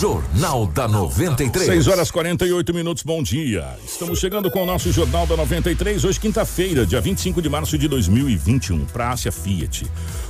Jornal da 93. 6 horas 48 minutos, bom dia. Estamos chegando com o nosso Jornal da 93, hoje quinta-feira, dia 25 de março de 2021, para a Ásia Fiat.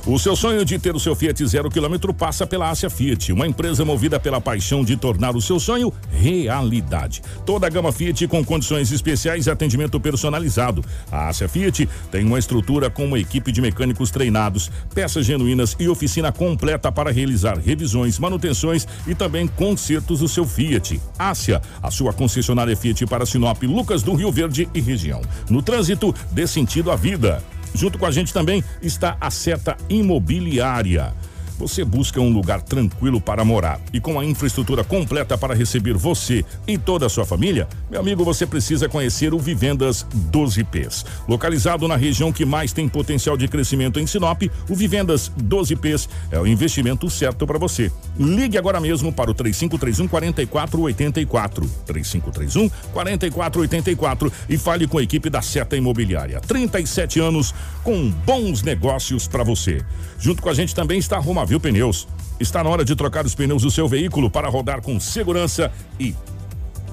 O seu sonho de ter o seu Fiat zero quilômetro passa pela Ásia Fiat, uma empresa movida pela paixão de tornar o seu sonho realidade. Toda a gama Fiat com condições especiais e atendimento personalizado. A Ásia Fiat tem uma estrutura com uma equipe de mecânicos treinados, peças genuínas e oficina completa para realizar revisões, manutenções e também consertos do seu Fiat. Ásia, a sua concessionária Fiat para Sinop, Lucas do Rio Verde e região. No trânsito, dê sentido à vida. Junto com a gente também está a Seta Imobiliária. Você busca um lugar tranquilo para morar e com a infraestrutura completa para receber você e toda a sua família? Meu amigo, você precisa conhecer o Vivendas 12Ps. Localizado na região que mais tem potencial de crescimento em Sinop, o Vivendas 12Ps é o investimento certo para você. Ligue agora mesmo para o 3531 4484. 3531 4484 e fale com a equipe da Seta Imobiliária. 37 anos com bons negócios para você. Junto com a gente também está a Romavil Pneus. Está na hora de trocar os pneus do seu veículo para rodar com segurança e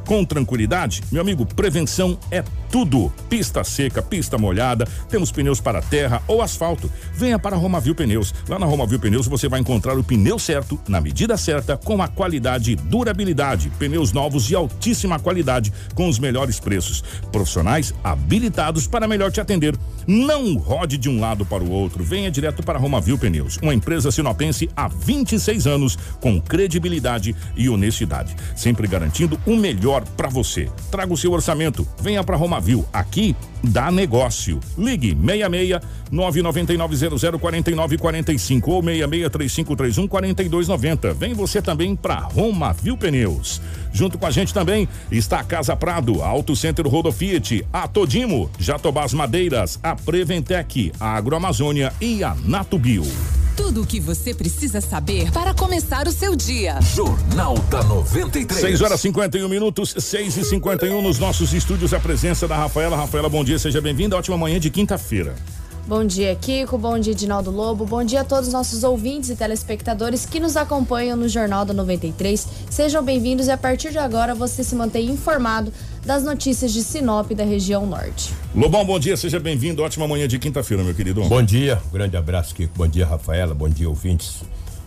com tranquilidade, meu amigo, prevenção é tudo. Pista seca, pista molhada, temos pneus para terra ou asfalto. Venha para Romavil Pneus. Lá na Romavil Pneus você vai encontrar o pneu certo, na medida certa, com a qualidade e durabilidade. Pneus novos de altíssima qualidade, com os melhores preços. Profissionais habilitados para melhor te atender. Não rode de um lado para o outro. Venha direto para Romavil Pneus, uma empresa sinopense há 26 anos, com credibilidade e honestidade, sempre garantindo o melhor para você. Traga o seu orçamento. Venha para Romavil. Aqui dá negócio. Ligue 66 999 4945 ou 66 3531 4290. Vem você também para Romavil Pneus. Junto com a gente também está a Casa Prado, Auto Center Rodo Fiat, a Todimo, Jatobás Madeiras, a Preventec, a Agroamazônia e a Natubio. Tudo o que você precisa saber para começar o seu dia. Jornal da 93. 6 horas 51 minutos, 6 e 51 nos nossos estúdios. A presença da Rafaela. Rafaela, bom dia, seja bem-vinda. Ótima manhã de quinta-feira. Bom dia, Kiko. Bom dia, Edinaldo Lobo. Bom dia a todos os nossos ouvintes e telespectadores que nos acompanham no Jornal da 93. Sejam bem-vindos e a partir de agora você se mantém informado das notícias de Sinop da região norte. Lobão, bom dia, seja bem-vindo. Ótima manhã de quinta-feira, meu querido. Bom dia, um grande abraço, Kiko. Bom dia, Rafaela. Bom dia, ouvintes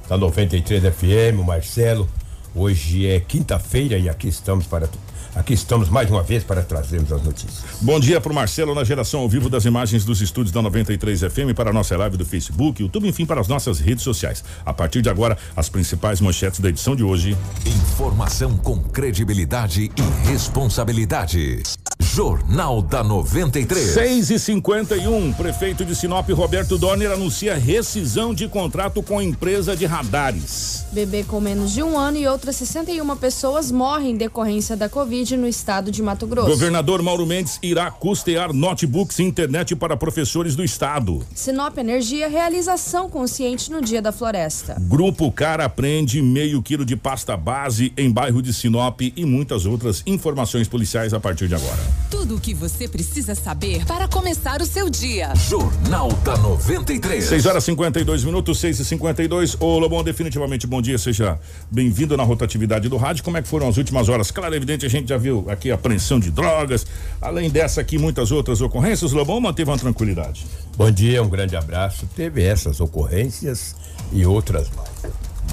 da 93 FM, o Marcelo. Hoje é quinta-feira e aqui estamos para aqui estamos mais uma vez para trazermos as notícias. Bom dia para o Marcelo na geração ao vivo das imagens dos estúdios da 93 FM para a nossa live do Facebook, YouTube, enfim, para as nossas redes sociais. A partir de agora, as principais manchetes da edição de hoje. Informação com credibilidade e responsabilidade. Jornal da 93. 6 e 51 Prefeito de Sinop, Roberto Dorner, anuncia rescisão de contrato com a empresa de radares. Bebê com menos de um ano e outras 61 pessoas morrem em decorrência da Covid no estado de Mato Grosso. Governador Mauro Mendes irá custear notebooks e internet para professores do estado. Sinop Energia realização consciente no Dia da Floresta. Grupo Cara prende meio quilo de pasta base em bairro de Sinop e muitas outras informações policiais a partir de agora. Tudo o que você precisa saber para começar o seu dia. Jornal da 93. 6 horas 52 minutos, 6 e 52 Ô Lobão, definitivamente bom dia, seja bem-vindo na rotatividade do rádio. Como é que foram as últimas horas? Claro, evidente, a gente já viu aqui apreensão de drogas. Além dessa aqui, muitas outras ocorrências. Lobão manteve uma tranquilidade. Bom dia, um grande abraço. Teve essas ocorrências e outras mais.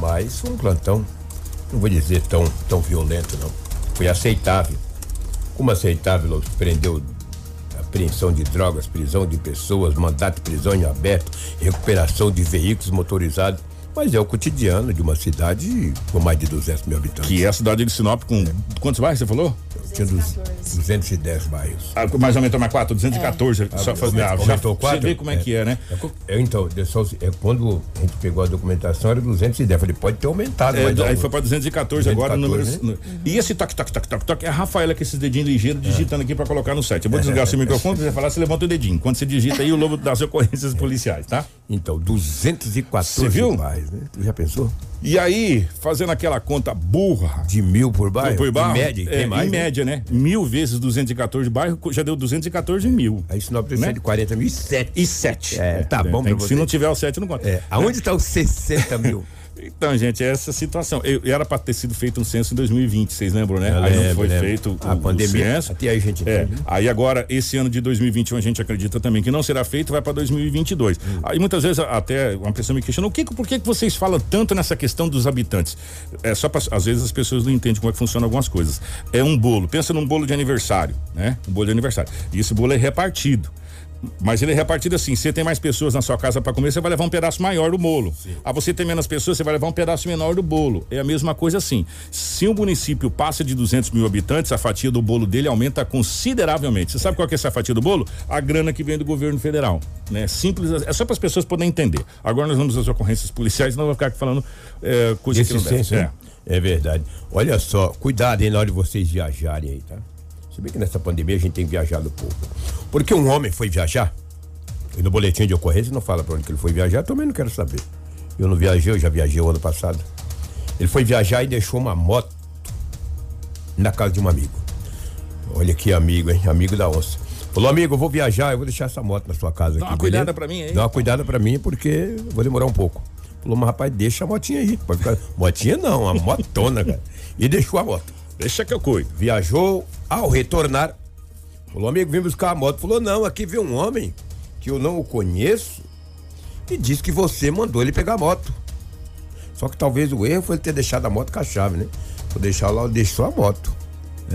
Mas um plantão, não vou dizer tão, tão violento, não. Foi aceitável. Como aceitável, prendeu apreensão de drogas, prisão de pessoas, mandato de prisão em aberto, recuperação de veículos motorizados. Mas é o cotidiano de uma cidade com mais de 200 mil habitantes. Que é a cidade de Sinop com quantos bairros você falou? Tinha dos- 210 bairros. Ah, mais aumentou mais quatro, 214. Só fazer ah, já, Aumentou Você quatro? vê como é, que é, né? É é, então, é só- é quando a gente pegou a documentação era 210. Falei, pode ter aumentado. É, aí não. foi pra 214, agora 214, números. E esse toque, toque, toque, toque, toque é a Rafaela com esses dedinhos ligeiros digitando aqui pra colocar no site. Eu vou desligar seu microfone, você falar, você levanta o dedinho. Quando você digita aí, o lobo das ocorrências policiais, tá? Então, 214 Você viu? bairros, né? Já pensou? E aí, fazendo aquela conta burra. De mil por bairro? Por bairro, Em média, é, mais, em né? média, né? Mil vezes 214 bairros, já deu 214 mil. Aí Sinop precisa Né? de 40 mil e 7. E 7. É, tá bom tem que- Se você. não tiver o 7, não conta. É, aonde está os 60 mil? Então, gente, é essa situação. Eu, era para ter sido feito um censo em 2020, vocês lembram, né? Eu aí não lembro, foi lembro. feito A o, pandemia, o censo. até aí a gente É. Aí agora, esse ano de 2021, a gente acredita também que não será feito, vai para 2022. Hum. Aí muitas vezes até uma pessoa me questiona, o que, por que, vocês falam tanto nessa questão dos habitantes? É só pra, às vezes as pessoas não entendem como é que funcionam algumas coisas. É um bolo, pensa num bolo de aniversário, né? Um bolo de aniversário. E esse bolo é repartido. Mas ele é repartido assim: você tem mais pessoas na sua casa para comer, você vai levar um pedaço maior do bolo. Ah, você tem menos pessoas, você vai levar um pedaço menor do bolo. É a mesma coisa assim. Se um município passa de 200 mil habitantes, a fatia do bolo dele aumenta consideravelmente. Você sabe qual que é essa fatia do bolo? A grana que vem do governo federal. Né? Simples, é só para as pessoas poderem entender. Agora nós vamos às ocorrências policiais, não vou ficar aqui falando é, coisa que Esse não deve. censo, É. né? É verdade. Olha só, cuidado aí na hora de vocês viajarem aí, tá? Se bem que nessa pandemia a gente tem viajado pouco. Porque um homem foi viajar, e no boletim de ocorrência não fala pra onde que ele foi viajar, também não quero saber. Eu não viajei, eu já viajei o ano passado. Ele foi viajar e deixou uma moto na casa de um amigo. Olha que amigo, hein? Amigo da onça. Falou, amigo, eu vou viajar, eu vou deixar essa moto na sua casa Dá aqui. uma cuidada beleza? pra mim aí. Dá uma cuidada pra mim, porque eu vou demorar um pouco. Falou, mas rapaz, deixa a motinha aí. Pode ficar... Motinha não, uma motona, cara. E deixou a moto. Deixa que eu cuido. Viajou, ao retornar, falou, amigo, vim buscar a moto. Falou, não, aqui veio um homem que eu não o conheço e disse que você mandou ele pegar a moto. Só que talvez o erro foi ele ter deixado a moto com a chave, né? Vou deixar lá, deixou a moto.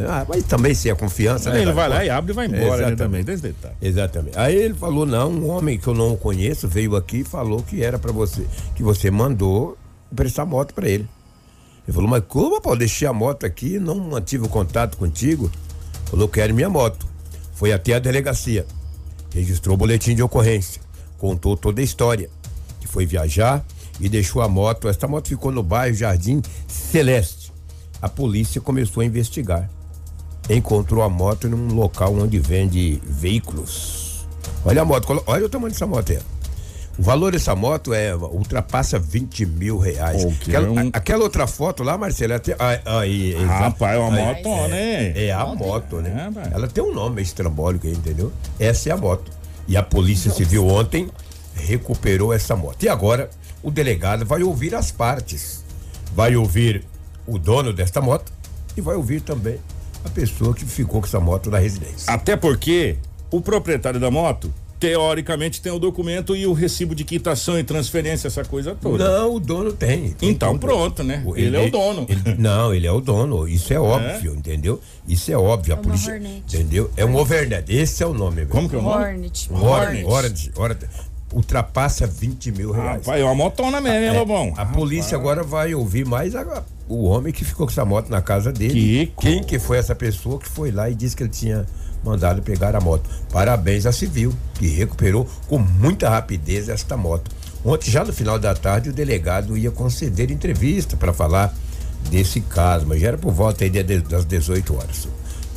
Ah, mas também sem a confiança, né? Aí ele cara? vai lá e abre e vai embora, né, Exatamente. também. Desse detalhe. Exatamente. Aí ele falou: não, um homem que eu não conheço veio aqui e falou que era pra você, que você mandou prestar moto pra ele. Ele falou: mas como, pô? Deixei a moto aqui, não mantive o contato contigo. Falou: quero minha moto. Foi até a delegacia, registrou o boletim de ocorrência, contou toda a história. Que foi viajar e deixou a moto. Esta moto ficou no bairro Jardim Celeste. A polícia começou a investigar encontrou a moto num local onde vende veículos. Olha a moto, olha o tamanho dessa moto aí. O valor dessa moto é ultrapassa 20 mil reais. O que aquela, é a- aquela outra foto lá, Marcela, até, aí. Rapaz, é uma Aí, motona, hein? É a moto, né? É. Ela tem um nome estrambólico aí, entendeu? Essa é a moto. E a Polícia Civil ontem recuperou essa moto. E agora o delegado vai ouvir as partes. Vai ouvir o dono desta moto e vai ouvir também a pessoa que ficou com essa moto na residência. Até porque o proprietário da moto, teoricamente, tem o documento e o recibo de quitação e transferência, essa coisa toda. Não, o dono tem. tem Então tudo. pronto, né? Ele é o dono. ele- não, ele é o dono. Isso é óbvio, entendeu? Isso é óbvio. a uma polícia. Hornet. Entendeu? É um overnet. Esse é o nome. Como que é o nome? Hornet. Hornet. Hornet. Hornet. Ultrapassa 20 mil reais. Rapaz, é uma motona mesmo, hein, É, Lobão? a polícia agora vai ouvir mais a- o homem que ficou com essa moto na casa dele. Que Quem que foi essa pessoa que foi lá e disse que ele tinha mandado pegar a moto. Parabéns à Civil, que recuperou com muita rapidez esta moto. Ontem, já no final da tarde, o delegado ia conceder entrevista para falar desse caso, mas já era por volta das 18 horas.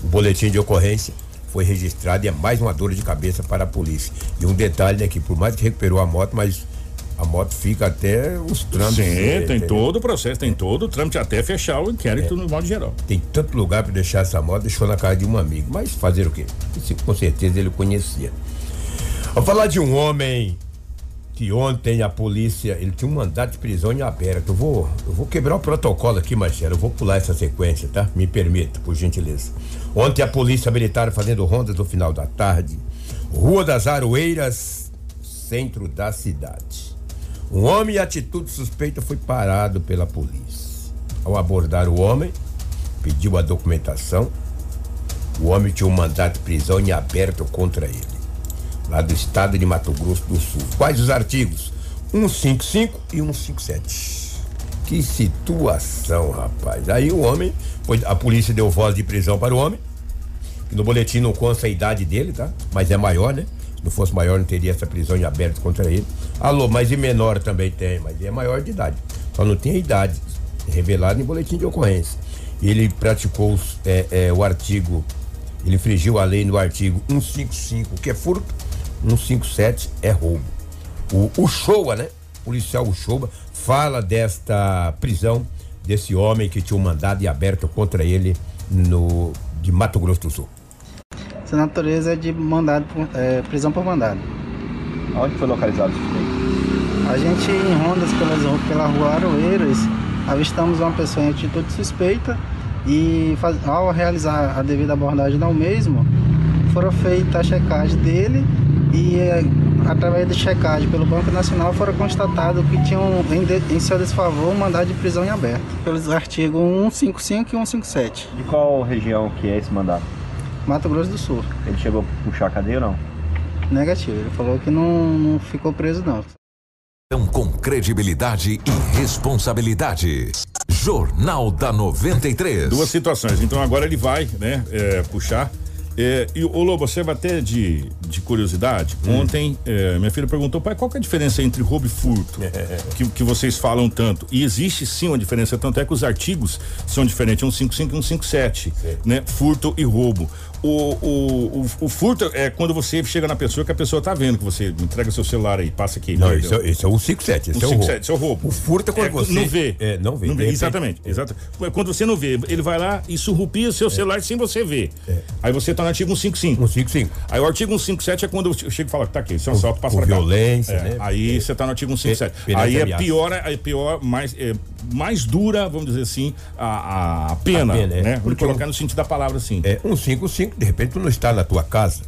O boletim de ocorrência foi registrado e é mais uma dor de cabeça para a polícia. E um detalhe, né, que por mais que recuperou a moto, mas a moto fica até os trâmites. Sim, né, tem entendeu? todo o processo, tem todo o trâmite até fechar o inquérito no modo geral. Tem tanto lugar para deixar essa moto, deixou na casa de um amigo. Mas fazer o quê? Isso, com certeza ele conhecia. Vou falar de um homem que ontem a polícia, ele tinha um mandato de prisão em aberto. Eu vou, eu vou quebrar o protocolo aqui, Marcelo. Eu vou pular essa sequência, tá? Me permita, por gentileza. Ontem a polícia militar fazendo rondas no final da tarde. Rua das Aroeiras, centro da cidade. Um homem em atitude suspeita foi parado pela polícia. Ao abordar o homem, pediu a documentação. O homem tinha um mandato de prisão em aberto contra ele, lá do estado de Mato Grosso do Sul. Quais os artigos? 155 e 157. Que situação, rapaz. Aí o homem, a polícia deu voz de prisão para o homem. que No boletim não consta a idade dele, tá? Mas é maior, né? Não fosse maior, não teria essa prisão em aberto contra ele. Alô, mas e menor também tem, mas é maior de idade. Só não tem a idade revelada em boletim de ocorrência. Ele praticou é, é, o artigo, ele infringiu a lei no artigo 155, que é furto, 157 é roubo. O, o Showa, né? O policial Uchoa fala desta prisão desse homem que tinha um mandado aberto contra ele no de Mato Grosso do Sul. Essa natureza é de mandado, é, prisão por mandado. Onde foi localizado esse suspeito? A gente em rondas pelas, pela rua Aroeiras, avistamos uma pessoa em atitude suspeita e faz- ao realizar a devida abordagem ao mesmo, foram feitas a checagem dele e é, através da checagem pelo Banco Nacional foram constatado que tinham em, de- em seu desfavor um mandado de prisão em aberto, pelos artigos 155 e 157, De qual região que é esse mandato? Mato Grosso do Sul. Ele chegou a puxar a cadeia ou não? Negativo, ele falou que não, não ficou preso não. Então, com credibilidade e responsabilidade. Jornal da 93. Duas situações. Então agora ele vai, né, é, puxar. É, e o Lobo, você vai até de, de curiosidade. Ontem, é, minha filha perguntou, pai, qual que é a diferença entre roubo e furto? que, que vocês falam tanto. E existe sim uma diferença, tanto é que os artigos são diferentes, 155 e 157, né? Furto e roubo. O, o, o, o furto é quando você chega na pessoa que a pessoa tá vendo que você entrega seu celular aí, passa aqui. Não, esse é, esse é o 157, esse é o roubo. 157, esse é o roubo. O furto é quando você não vê. É, não vê. Não vê, exatamente, exato. Quando você não vê, ele vai lá e surrupia o seu celular sem você ver. Aí você tá no artigo 155. 155. Aí o artigo 157 é quando eu chego e falo, tá aqui, isso é um assalto, passa pra cá. violência, É, né? Aí você tá no artigo 157. Pe- perante Aí é pior, é pior, mais, é, mais dura, vamos dizer assim, a, a pena, A pena, é. né? Vamos colocar no sentido da palavra assim. É 155, de repente tu não está na tua casa.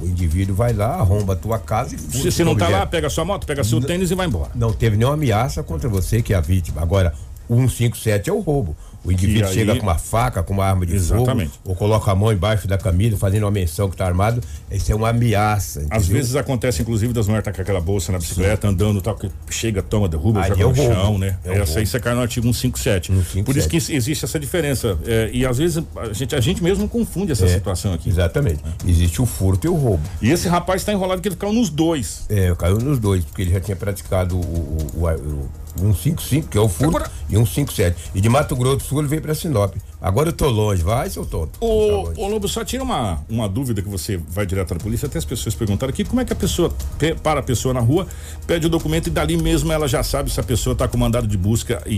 O indivíduo vai lá, arromba a tua casa e furta Se você não tá mulher. lá, pega sua moto, pega seu tênis e vai embora. Não teve nenhuma ameaça contra você que é a vítima. Agora, o 157 é o roubo. O indivíduo aí- chega com uma faca, com uma arma de Exatamente. fogo, ou coloca a mão embaixo da camisa, fazendo uma menção que está armado. Isso é uma ameaça. Às entendeu? vezes acontece, inclusive, das mulheres tá com aquela bolsa na bicicleta, andando tal, que chega, toma, derruba, Aí joga é no roubo. chão, né? É essa aí você cai no artigo 157. 157. Por isso que existe essa diferença. é, e às vezes a gente, a gente mesmo confunde essa É, situação aqui. Exatamente. Existe o furto e o roubo. E esse rapaz tá enrolado que ele ficou nos dois. É, caiu nos dois, porque ele já tinha praticado o, o, o, o 155, que é o furto, Agora- e 157. E de Mato Grosso do Sul ele veio pra Sinop. Agora eu tô longe, vai, seu tonto. Tá Ô, longe. ô Lobo, só tira uma, uma dúvida que você vai direto na polícia, até as pessoas perguntaram aqui, como é que a pessoa, pe- para a pessoa na rua, pede o documento e dali mesmo ela já sabe se a pessoa está com mandado de busca e,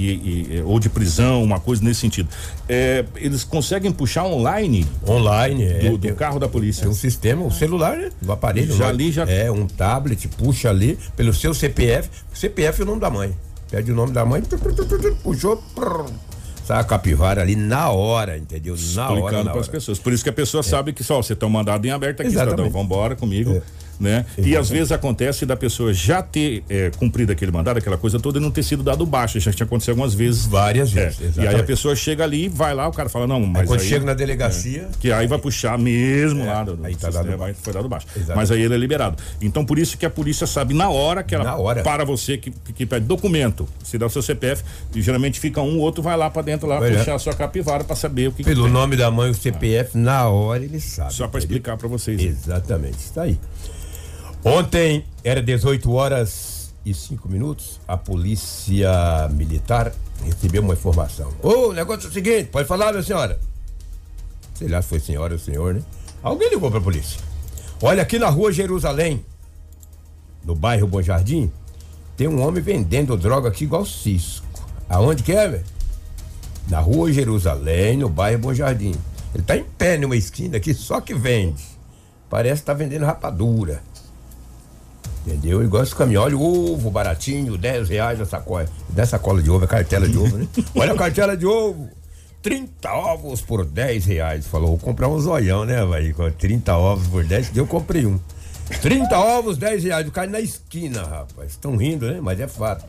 e- ou de prisão, uma coisa nesse sentido. É, eles conseguem puxar online Online, é. do, do carro da polícia. Tem um sistema, um celular, né? Do aparelho. Já lá. ali, já- É, um tablet, puxa ali pelo seu CPF. CPF é o nome da mãe. Pede o nome da mãe, puxou, sai a capivara ali na hora, entendeu? Na hora, explicando para as pessoas. Por isso que a pessoa sabe que só você tem um mandado em aberto aqui, Exatamente. cidadão, vambora comigo. É. Né? E às vezes acontece da pessoa já ter é, cumprido aquele mandado, aquela coisa toda, e não ter sido dado baixa. Já tinha acontecido algumas vezes. Várias É, vezes, E aí a pessoa chega ali, vai lá, o cara fala, não, mas. Aí quando aí- chega na delegacia, é, que aí vai puxar mesmo É, lá do, aí tá dado vai- foi dado baixo. Exatamente. Mas aí ele é liberado. Então por isso que a polícia sabe na hora que ela Na hora. para você que, que pede documento, se dá o seu CPF, e geralmente fica um, o outro vai lá para dentro lá Vai lá. puxar a sua capivara para saber o que, que pelo tem. nome da mãe, o CPF, na hora ele sabe. Só para explicar para vocês. Exatamente, está aí. Ontem era 18 horas e 5 minutos. A polícia militar recebeu uma informação. Ô, o negócio é o seguinte, pode falar, minha senhora? Sei lá se foi senhora ou senhor, né? Alguém ligou pra polícia. Olha, aqui na rua Jerusalém, no bairro Bom Jardim, tem um homem vendendo droga aqui igual Cisco. Aonde que é, velho? Na rua Jerusalém, no bairro Bom Jardim. Ele tá em pé numa esquina aqui, só que vende. Parece que tá vendendo rapadura. Entendeu? Igual esse caminhão, olha o ovo baratinho, 10 reais a sacola. É sacola de ovo, é cartela de ovo, né? Olha a cartela de ovo. 30 ovos por 10 reais. Falou, vou comprar um zoião, né, vai? 30 ovos por 10, eu comprei um. 30 ovos, 10 reais. O cara na esquina, rapaz. Estão rindo, né? Mas é fato.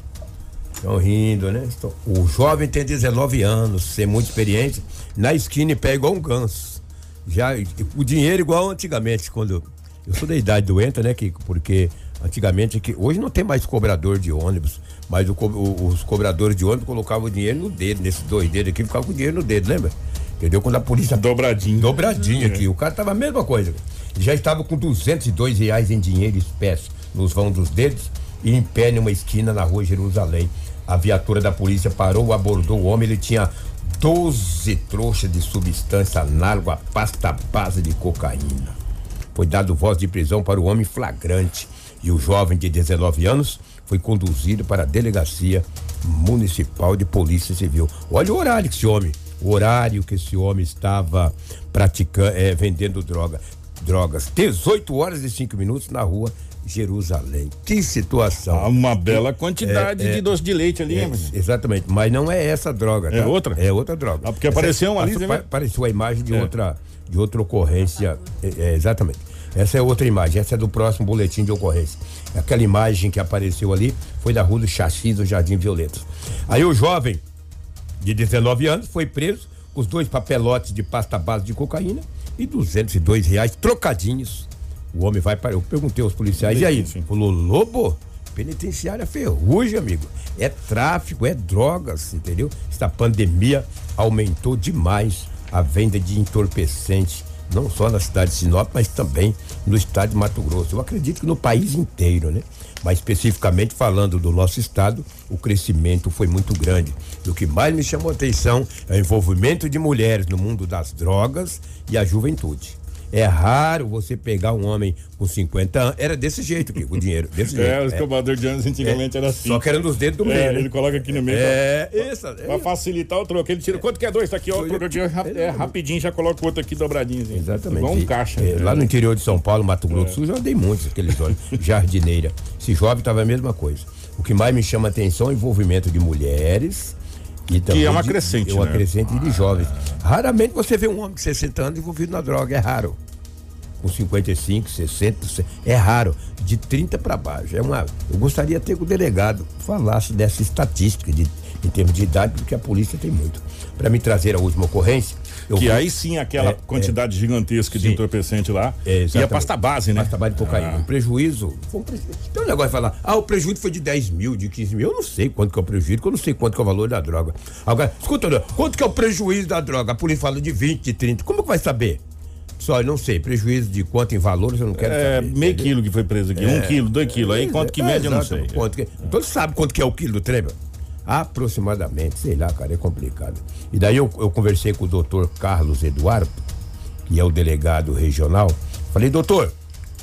Estão rindo, né? Estão- O jovem tem 19 anos, ser muito experiente, na esquina e pega igual um ganso. Já, o dinheiro igual antigamente, quando. Eu sou da idade doenta, né? Que, porque Antigamente, que hoje não tem mais cobrador de ônibus, mas o o- os cobradores de ônibus colocavam o dinheiro no dedo, nesses dois dedos aqui, ficava com o dinheiro no dedo, lembra? Entendeu? Quando a polícia. Dobradinho. Dobradinho aqui. O cara tava a mesma coisa. Já estava com 202 reais em dinheiro espécie nos vão dos dedos e em pé numa esquina na rua Jerusalém. A viatura da polícia parou, abordou o homem, ele tinha 12 trouxas de substância análoga à pasta base de cocaína. Foi dado voz de prisão para o homem flagrante e o jovem de 19 anos foi conduzido para a delegacia municipal de polícia civil. Olha o horário que esse homem, o horário que esse homem estava praticando, é, vendendo droga, drogas. 18 horas e 5 minutos na rua Jerusalém. Que situação. Há uma bela quantidade É, é, de doce de leite ali, É, exatamente, mas não é essa droga, É tá? outra? É outra droga. Ah, porque apareceu uma ali, viu? Apareceu a imagem de É. outra de outra ocorrência, é, é, exatamente. Essa é outra imagem, essa é do próximo boletim de ocorrência. Aquela imagem que apareceu ali foi da rua do Xaxi do Jardim Violeta. Aí o jovem de 19 anos foi preso com os dois papelotes de pasta base de cocaína e 202 reais trocadinhos. O homem vai para. Eu perguntei aos policiais, e aí? Falou, Lobo? Penitenciária ferrugem, amigo. É tráfico, é drogas, entendeu? Esta pandemia aumentou demais a venda de entorpecentes, não só na cidade de Sinop, mas também no estado de Mato Grosso. Eu acredito que no país inteiro, né? Mas especificamente falando do nosso estado, o crescimento foi muito grande. E o que mais me chamou a atenção é o envolvimento de mulheres no mundo das drogas e a juventude. É raro você pegar um homem com 50 anos. Era desse jeito aqui, com dinheiro. Desse jeito. É, os cobradores de anos antigamente É, era assim. Só que era nos dedos do meio. É, né? ele coloca aqui no meio. É, pra, isso. Pra facilitar o troco. Ele tira. Quanto que é dois? Tá aqui, ó. O troco aqui, é, é, rapidinho, já coloca o outro aqui dobradinho. Assim. Exatamente. Igual um caixa. é, lá no interior de São Paulo, Mato Grosso do É. Sul, já andei muitos aqueles olhos. jardineira. Esse jovem estava a mesma coisa. O que mais me chama a atenção é o envolvimento de mulheres. E também é uma de- crescente, É uma né? crescente de jovens. Raramente você vê um homem de 60 anos envolvido na droga, é raro. Com 55, 60, se- é raro. De 30 para baixo. É uma, eu gostaria até que o delegado falasse dessa estatística de, em termos de idade, porque a polícia tem muito. Para me trazer a última ocorrência. Eu Que fui- aí sim, aquela É, quantidade gigantesca de Sim. entorpecente lá. É, e a pasta base, né? Pasta base de cocaína. Ah. O prejuízo. Foi um prejuízo. Tem um negócio de falar, ah, o prejuízo foi de 10 mil, de 15 mil. Eu não sei quanto que é o prejuízo, porque eu não sei quanto que é o valor da droga. Agora, escuta, quanto que é o prejuízo da droga? A polícia fala de 20, de 30. Como que vai saber? Só, eu não sei. Prejuízo de quanto em valores, eu não quero É, saber. meio entendeu? quilo que foi preso aqui. Um É. quilo, dois quilos. Aí quanto que É, mede, eu não sei. Quanto que, todos sabem quanto que é o quilo do trem? Aproximadamente, sei lá, cara, é complicado. E daí eu, eu conversei com o doutor Carlos Eduardo, que é o delegado regional. Falei, doutor,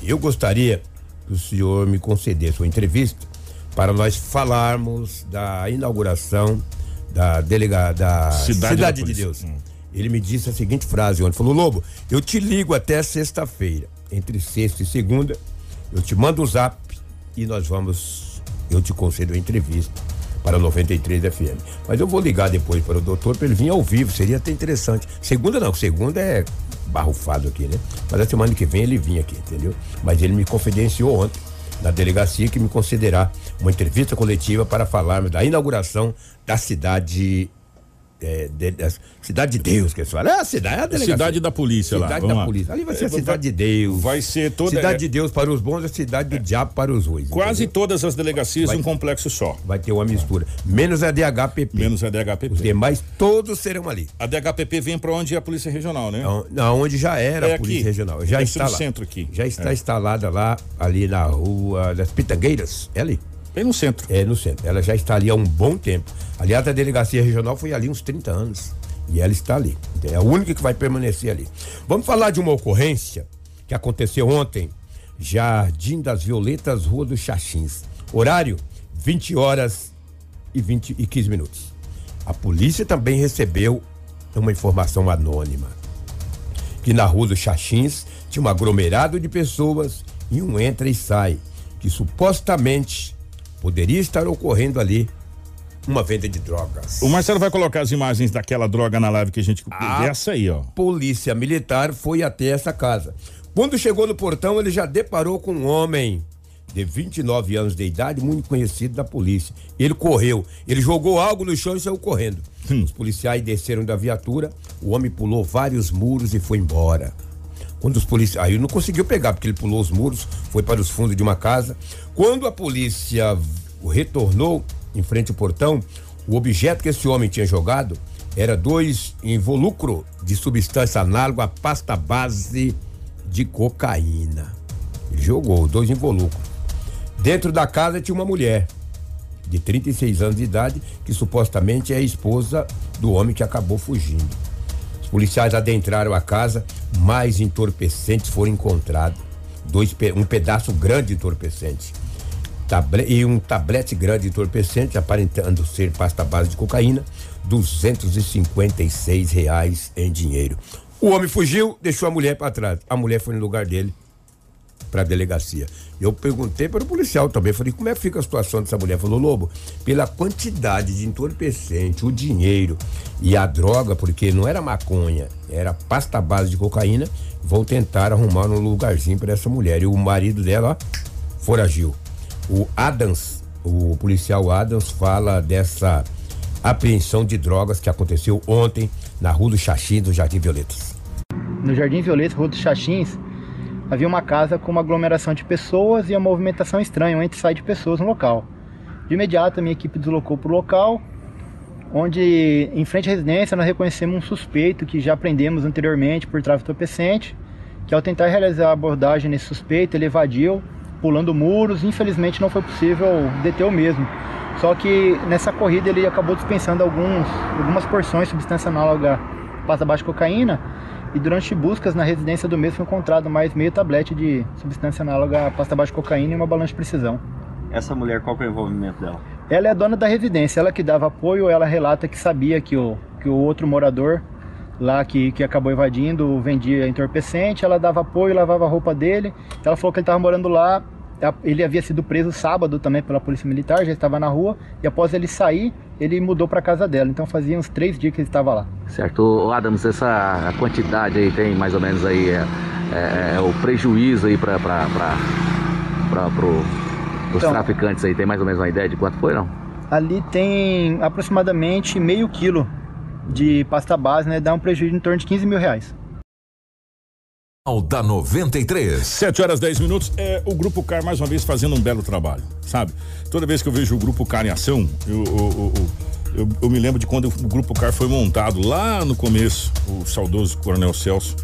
eu gostaria que o senhor me concedesse uma entrevista para nós falarmos da inauguração da delegada da Cidade Cidade, da de. Deus. Hum. Ele me disse a seguinte frase ontem, falou, Lobo, eu te ligo até sexta-feira, entre sexta e segunda, eu te mando o zap e nós vamos, eu te concedo a entrevista para 93 FM. Mas eu vou ligar depois para o doutor para ele vir ao vivo, seria até interessante. Segunda não, segunda é barrufado aqui, né? Mas a semana que vem ele vinha aqui, entendeu? Mas ele me confidenciou ontem na delegacia que me concederá uma entrevista coletiva para falarmos da inauguração da cidade é, de, da cidade de Deus, que eles falam. É a cidade, é a delegacia. Cidade da polícia lá. Cidade da lá. polícia. Ali vai ser a cidade de Deus. Vai ser toda. Cidade é, de Deus para os bons e a cidade do diabo para os ruins. Quase entendeu? todas as delegacias Vai- um complexo só. Vai ter uma mistura. Menos a DHPP. Menos a Os DHPP. demais todos serão ali. A DHPP vem pra onde é a Polícia Regional, né? Não, onde já era É a Polícia aqui. Regional. Já está lá. centro aqui. Já está É. instalada lá, ali na rua das Pitangueiras. É ali. Bem no centro. É, no centro. Ela já está ali há um bom tempo. Aliás, a delegacia regional foi ali uns 30 anos. E ela está ali. É a única que vai permanecer ali. Vamos falar de uma ocorrência que aconteceu ontem. Jardim das Violetas, Rua dos Xaxins. Horário, 20 horas e, 20 e 15 minutos. A polícia também recebeu uma informação anônima. Que na Rua dos Xaxins tinha um aglomerado de pessoas e um entra e sai. Que supostamente poderia estar ocorrendo ali uma venda de drogas. O Marcelo vai colocar as imagens daquela droga na live que a gente. Ah. Essa aí, ó. Polícia Militar foi até essa casa. Quando chegou no portão, ele já deparou com um homem de 29 anos de idade, muito conhecido da polícia. Ele correu, ele jogou algo no chão e saiu correndo. Os policiais desceram da viatura, o homem pulou vários muros e foi embora. Quando os policiais. Aí não conseguiu pegar, porque ele pulou os muros, foi para os fundos de uma casa. Quando a polícia retornou em frente ao portão, o objeto que esse homem tinha jogado era dois involucro de substância análoga à pasta base de cocaína. Ele jogou dois involucros. Dentro da casa tinha uma mulher de 36 anos de idade que supostamente é a esposa do homem que acabou fugindo. Os policiais adentraram a casa, mais entorpecentes foram encontrados. Dois, um pedaço grande de entorpecente. E um tablete grande de entorpecente, aparentando ser pasta base de cocaína, 256 reais em dinheiro. O homem fugiu, deixou a mulher para trás. A mulher foi no lugar dele para a delegacia. Eu perguntei para o policial também, falei, como é que fica a situação dessa mulher? Falou, Lobo, pela quantidade de entorpecente, o dinheiro e a droga, porque não era maconha, era pasta base de cocaína, vão tentar arrumar um lugarzinho para essa mulher. E o marido dela, ó, foragiu. O Adams, o policial Adams fala dessa apreensão de drogas que aconteceu ontem na Rua do Xaxim, do Jardim Violetas. No Jardim Violetas, Rua dos Xaxins, havia uma casa com uma aglomeração de pessoas e a movimentação estranha, um entre sai de pessoas no local. De imediato, a minha equipe deslocou para o local, onde, em frente à residência, nós reconhecemos um suspeito que já prendemos anteriormente por tráfico entorpecente, que ao tentar realizar a abordagem nesse suspeito, ele evadiu, pulando muros, infelizmente não foi possível deter o mesmo. Só que nessa corrida ele acabou dispensando alguns, algumas porções de substância análoga pasta baixa cocaína e durante buscas na residência do mesmo foi encontrado mais meio tablete de substância análoga pasta baixa cocaína e uma balança de precisão. Essa mulher, qual é o envolvimento dela? Ela é a dona da residência, ela que dava apoio, ela relata que sabia que o, que o outro morador lá que, que acabou invadindo vendia entorpecente, ela dava apoio, lavava a roupa dele. Ela falou que ele estava morando lá ele havia sido preso sábado também pela polícia militar, já estava na rua, e após ele sair, ele mudou para casa dela. Então fazia uns três dias que ele estava lá. Certo. Adams, essa quantidade aí tem mais ou menos aí é, é, é o prejuízo aí para pro, os então, traficantes aí, tem mais ou menos uma ideia de quanto foi, não? Ali tem aproximadamente meio quilo de pasta base, né? Dá um prejuízo em torno de 15 mil reais da 93. 7 horas 10 minutos. É o Grupo Car mais uma vez fazendo um belo trabalho, sabe? Toda vez que eu vejo o Grupo Car em ação, eu, eu, eu, eu, me lembro de quando o Grupo Car foi montado lá no começo, o saudoso Coronel Celso.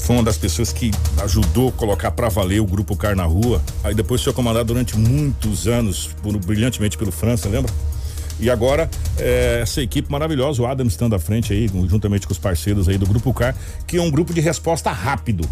Foi uma das pessoas que ajudou a colocar para valer o Grupo Car na rua. Aí depois foi comandado durante muitos anos, por, brilhantemente pelo França, lembra? E agora, é, essa equipe maravilhosa, o Adam estando à frente aí, juntamente com os parceiros aí do Grupo Car, que é um grupo de resposta rápido,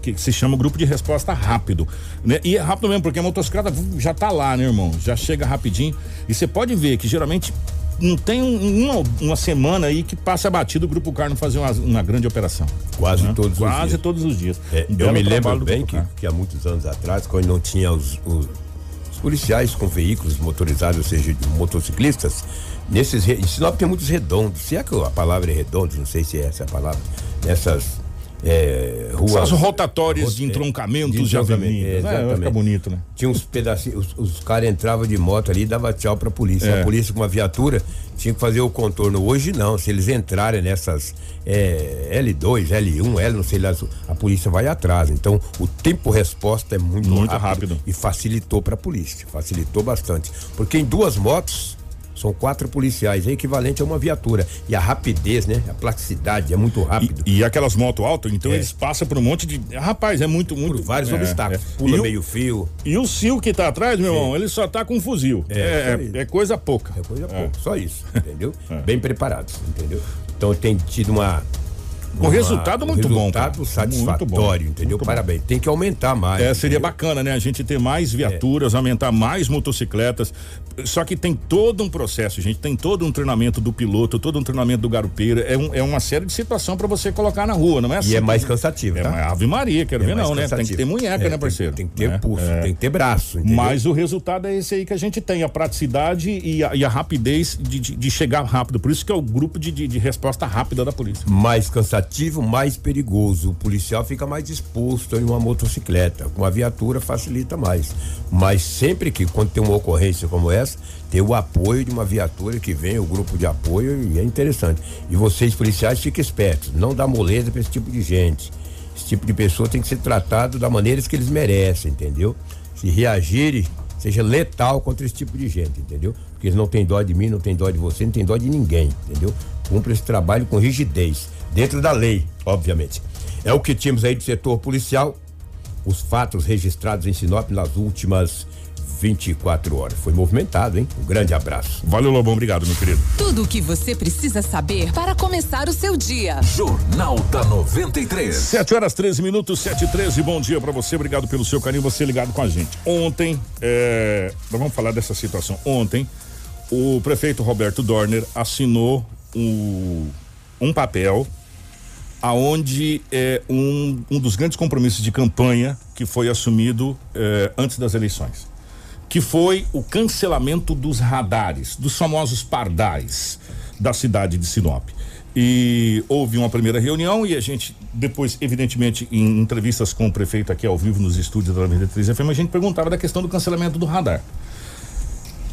que, se chama Grupo de Resposta Rápido. Né? E é rápido mesmo, porque a motocicleta já tá lá, né, irmão? Já chega rapidinho. E você pode ver que geralmente não tem uma, uma, semana aí que passa batido o Grupo Car não fazer uma, uma grande operação. Quase né? todos Quase os dias. todos os dias. É, eu me lembro bem que, que, há muitos anos atrás, quando não tinha os, os policiais com veículos motorizados, ou seja, motociclistas, nesses. Em Sinop tem muitos redondos. Se é que a palavra é redondo, não sei se é essa a palavra, nessas é, ruas. Essas rotatórias de entroncamentos de, avenidas. É, fica bonito, né? Tinha uns pedacinhos, os, os caras entravam de moto ali e dava tchau pra polícia. É. A polícia com uma viatura tinha que fazer o contorno. Hoje não, se eles entrarem nessas é, L2, L1, L, não sei lá, a polícia vai atrás. Então o tempo resposta é muito, muito rápido, rápido. e facilitou pra polícia, facilitou bastante. Porque em duas motos são quatro policiais, é equivalente a uma viatura. E a rapidez, né? A plasticidade é muito rápido. E, e aquelas motos altas, então é. eles passam por um monte de. Rapaz, é muito, muito. Por vários é, obstáculos. É. Pula meio fio. E o Sil que tá atrás, meu irmão, ele só tá com um fuzil. É, é, é coisa pouca. É coisa pouca, só isso, entendeu? Bem preparados, entendeu? Então tem tido uma um resultado muito resultado bom. Resultado satisfatório, bom, entendeu? Parabéns. Bom. Tem que aumentar mais. É, seria bacana, né? A gente ter mais viaturas, é. aumentar mais motocicletas. Só que tem todo um processo, gente. Tem todo um treinamento do piloto, todo um treinamento do garupeiro. É, um, é uma série de situação para você colocar na rua, não é assim? E é mais cansativo, é, tá? É Ave Maria, quero é ver não, né? Tem que ter munheca, é, né, parceiro? Tem, tem que ter é, pulso, é. tem que ter braço. Entendeu? Mas o resultado é esse aí que a gente tem, a praticidade e a, e a rapidez de, de, de, chegar rápido. Por isso que é o grupo de, de, de resposta rápida da polícia. Mais cansativo, mais perigoso. O policial fica mais exposto em uma motocicleta. Com a viatura facilita mais. Mas sempre que, quando tem uma ocorrência como essa, ter o apoio de uma viatura que vem, o grupo de apoio, e é interessante. E vocês, policiais, fiquem espertos. Não dá moleza para esse tipo de gente. Esse tipo de pessoa tem que ser tratado da maneira que eles merecem, entendeu? Se reagirem, seja letal contra esse tipo de gente, entendeu? Porque eles não têm dó de mim, não têm dó de você, não têm dó de ninguém, entendeu? Cumpre esse trabalho com rigidez, dentro da lei, obviamente. É o que tínhamos aí do setor policial, os fatos registrados em Sinop nas últimas 24 horas. Foi movimentado, hein? Um grande abraço. Valeu, Lobão. Obrigado, meu querido. Tudo o que você precisa saber para começar o seu dia. Jornal da 93. 7 horas 13 minutos, 7 e 13. Bom dia para você. Obrigado pelo seu carinho, você ligado com a gente. Ontem, é, nós vamos falar dessa situação. Ontem, o prefeito Roberto Dorner assinou um, um papel aonde é um, um dos grandes compromissos de campanha que foi assumido é, antes das eleições que foi o cancelamento dos radares, dos famosos pardais da cidade de Sinop. E houve uma primeira reunião e a gente, depois, evidentemente, em entrevistas com o prefeito aqui ao vivo nos estúdios da 93 FM, a gente perguntava da questão do cancelamento do radar.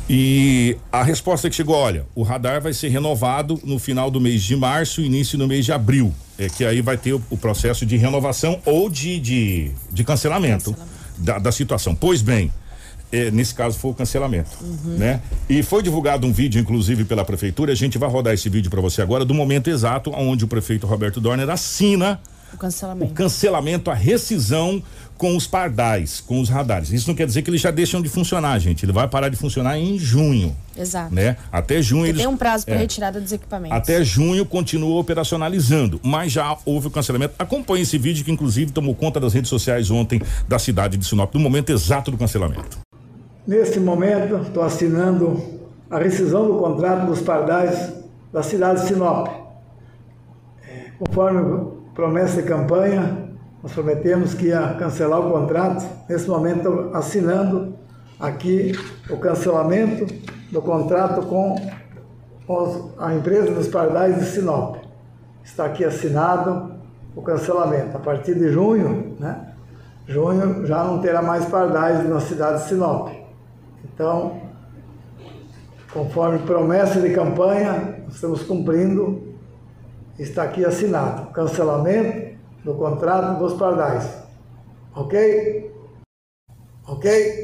E a resposta que chegou, olha, o radar vai ser renovado no final do mês de março, início no mês de abril. É que aí vai ter o, o processo de renovação ou de, de, de cancelamento, cancelamento. Da, da situação. Pois bem, é, nesse caso foi o cancelamento, uhum. né? E foi divulgado um vídeo, inclusive pela prefeitura. A gente vai rodar esse vídeo para você agora do momento exato onde o prefeito Roberto Dorner assina o cancelamento. o cancelamento, a rescisão com os pardais, com os radares. Isso não quer dizer que eles já deixam de funcionar, gente. Ele vai parar de funcionar em junho. Exato. Né? Até junho Porque eles. Tem um prazo para é, retirada dos equipamentos. Até junho continua operacionalizando, mas já houve o cancelamento. Acompanhe esse vídeo que inclusive tomou conta das redes sociais ontem da cidade de Sinop, do momento exato do cancelamento. Neste momento, estou assinando a rescisão do contrato dos pardais da cidade de Sinop. É, conforme promessa de campanha, nós prometemos que ia cancelar o contrato. Nesse momento, assinando aqui o cancelamento do contrato com a empresa dos pardais de Sinop. Está aqui assinado o cancelamento. A partir de junho, né? Junho já não terá mais pardais na cidade de Sinop. Então, conforme promessa de campanha, estamos cumprindo, está aqui assinado, cancelamento do contrato dos pardais. Ok? Ok?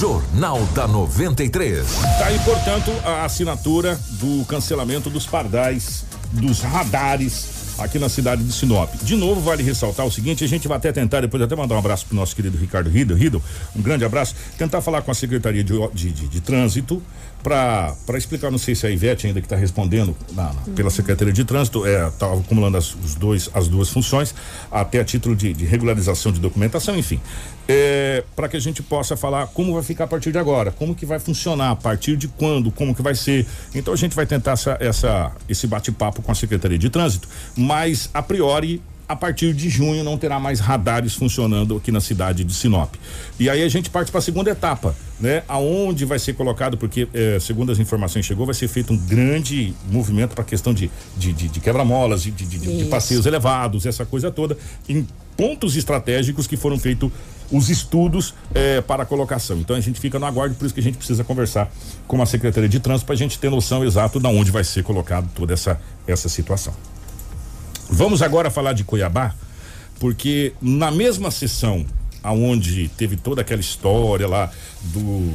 Jornal da 93. Tá aí, portanto, a assinatura do cancelamento dos pardais, dos radares aqui na cidade de Sinop. De novo, vale ressaltar o seguinte: a gente vai até tentar, depois até mandar um abraço pro nosso querido Ricardo Rido, um grande abraço, tentar falar com a Secretaria de, de, de, de Trânsito para explicar, não sei se a Ivete ainda que está respondendo na, na, pela Secretaria de Trânsito, é, tá acumulando as, os dois, as duas funções, até a título de, de regularização de documentação, enfim. É, para que a gente possa falar como vai ficar a partir de agora, como que vai funcionar, a partir de quando, como que vai ser. Então a gente vai tentar essa, essa esse bate-papo com a Secretaria de Trânsito, mas a priori a partir de junho não terá mais radares funcionando aqui na cidade de Sinop. E aí a gente parte para a segunda etapa, né? Aonde vai ser colocado, porque eh, segundo as informações chegou, vai ser feito um grande movimento para a questão de, de, de, de quebra-molas, de, de, de, passeios elevados, essa coisa toda, em pontos estratégicos que foram feitos os estudos eh, para a colocação. Então a gente fica no aguardo, por isso que a gente precisa conversar com a Secretaria de Trânsito para a gente ter noção exata de onde vai ser colocado toda essa, essa situação. Vamos agora falar de Cuiabá, porque na mesma sessão aonde teve toda aquela história lá do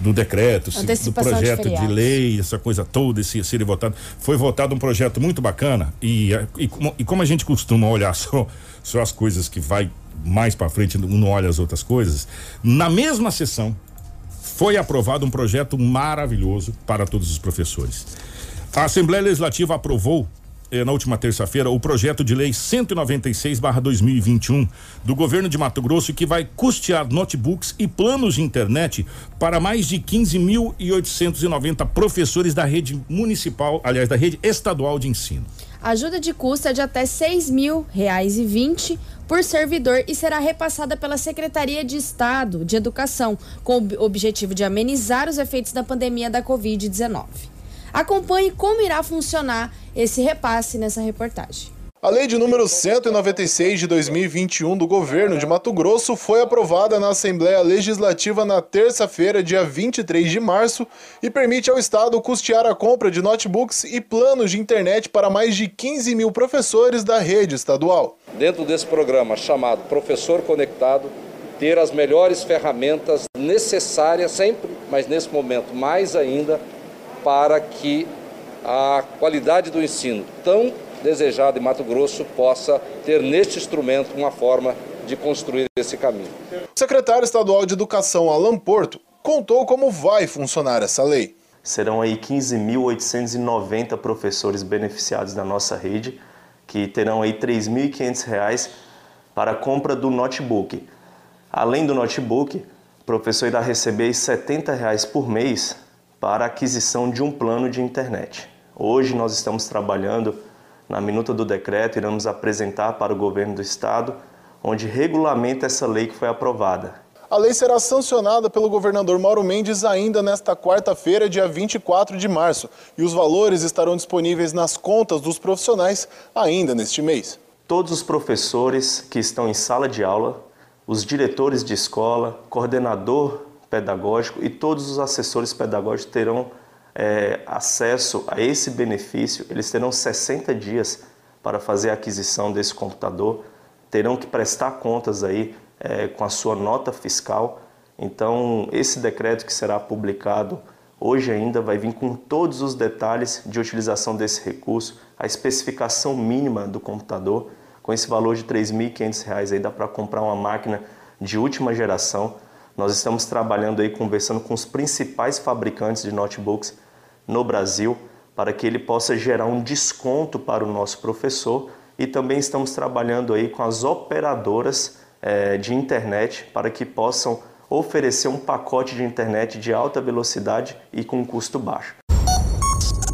do decreto, do projeto de, de, lei, essa coisa toda, esse ser votado, foi votado um projeto muito bacana e, e, e como a gente costuma olhar só, só as coisas que vai mais para frente, não olha as outras coisas, na mesma sessão foi aprovado um projeto maravilhoso para todos os professores. A Assembleia Legislativa aprovou eh, na última terça-feira o projeto de lei 196/2021 do governo de Mato Grosso que vai custear notebooks e planos de internet para mais de 15.890 professores da rede municipal, aliás, da rede estadual de ensino. A ajuda de custo é de até seis mil reais e vinte por servidor e será repassada pela Secretaria de Estado de Educação, com o objetivo de amenizar os efeitos da pandemia da Covid-19. Acompanhe como irá funcionar esse repasse nessa reportagem. A lei de número 196 de 2021 do governo de Mato Grosso foi aprovada na Assembleia Legislativa na terça-feira, dia 23 de março, e permite ao Estado custear a compra de notebooks e planos de internet para mais de 15 mil professores da rede estadual. Dentro desse programa chamado Professor Conectado, ter as melhores ferramentas necessárias sempre, mas nesse momento mais ainda, para que a qualidade do ensino tão desejada em Mato Grosso possa ter neste instrumento uma forma de construir esse caminho. O secretário estadual de Educação, Alan Porto, contou como vai funcionar essa lei. Serão aí 15.890 professores beneficiados na nossa rede, que terão aí R$ 3.500 para a compra do notebook. Além do notebook, o professor irá receber 70 reais por mês para a aquisição de um plano de internet. Hoje nós estamos trabalhando na minuta do decreto, iremos apresentar para o governo do estado, onde regulamenta essa lei que foi aprovada. A lei será sancionada pelo governador Mauro Mendes ainda nesta quarta-feira, dia 24 de março, e os valores estarão disponíveis nas contas dos profissionais ainda neste mês. Todos os professores que estão em sala de aula, os diretores de escola, coordenador pedagógico e todos os assessores pedagógicos terão é, acesso a esse benefício, eles terão 60 dias para fazer a aquisição desse computador, terão que prestar contas aí é, com a sua nota fiscal. Então, esse decreto que será publicado hoje ainda vai vir com todos os detalhes de utilização desse recurso, a especificação mínima do computador. Com esse valor de R$ 3.500 aí dá para comprar uma máquina de última geração. Nós estamos trabalhando aí, conversando com os principais fabricantes de notebooks no Brasil para que ele possa gerar um desconto para o nosso professor e também estamos trabalhando aí com as operadoras eh, de internet para que possam oferecer um pacote de internet de alta velocidade e com custo baixo.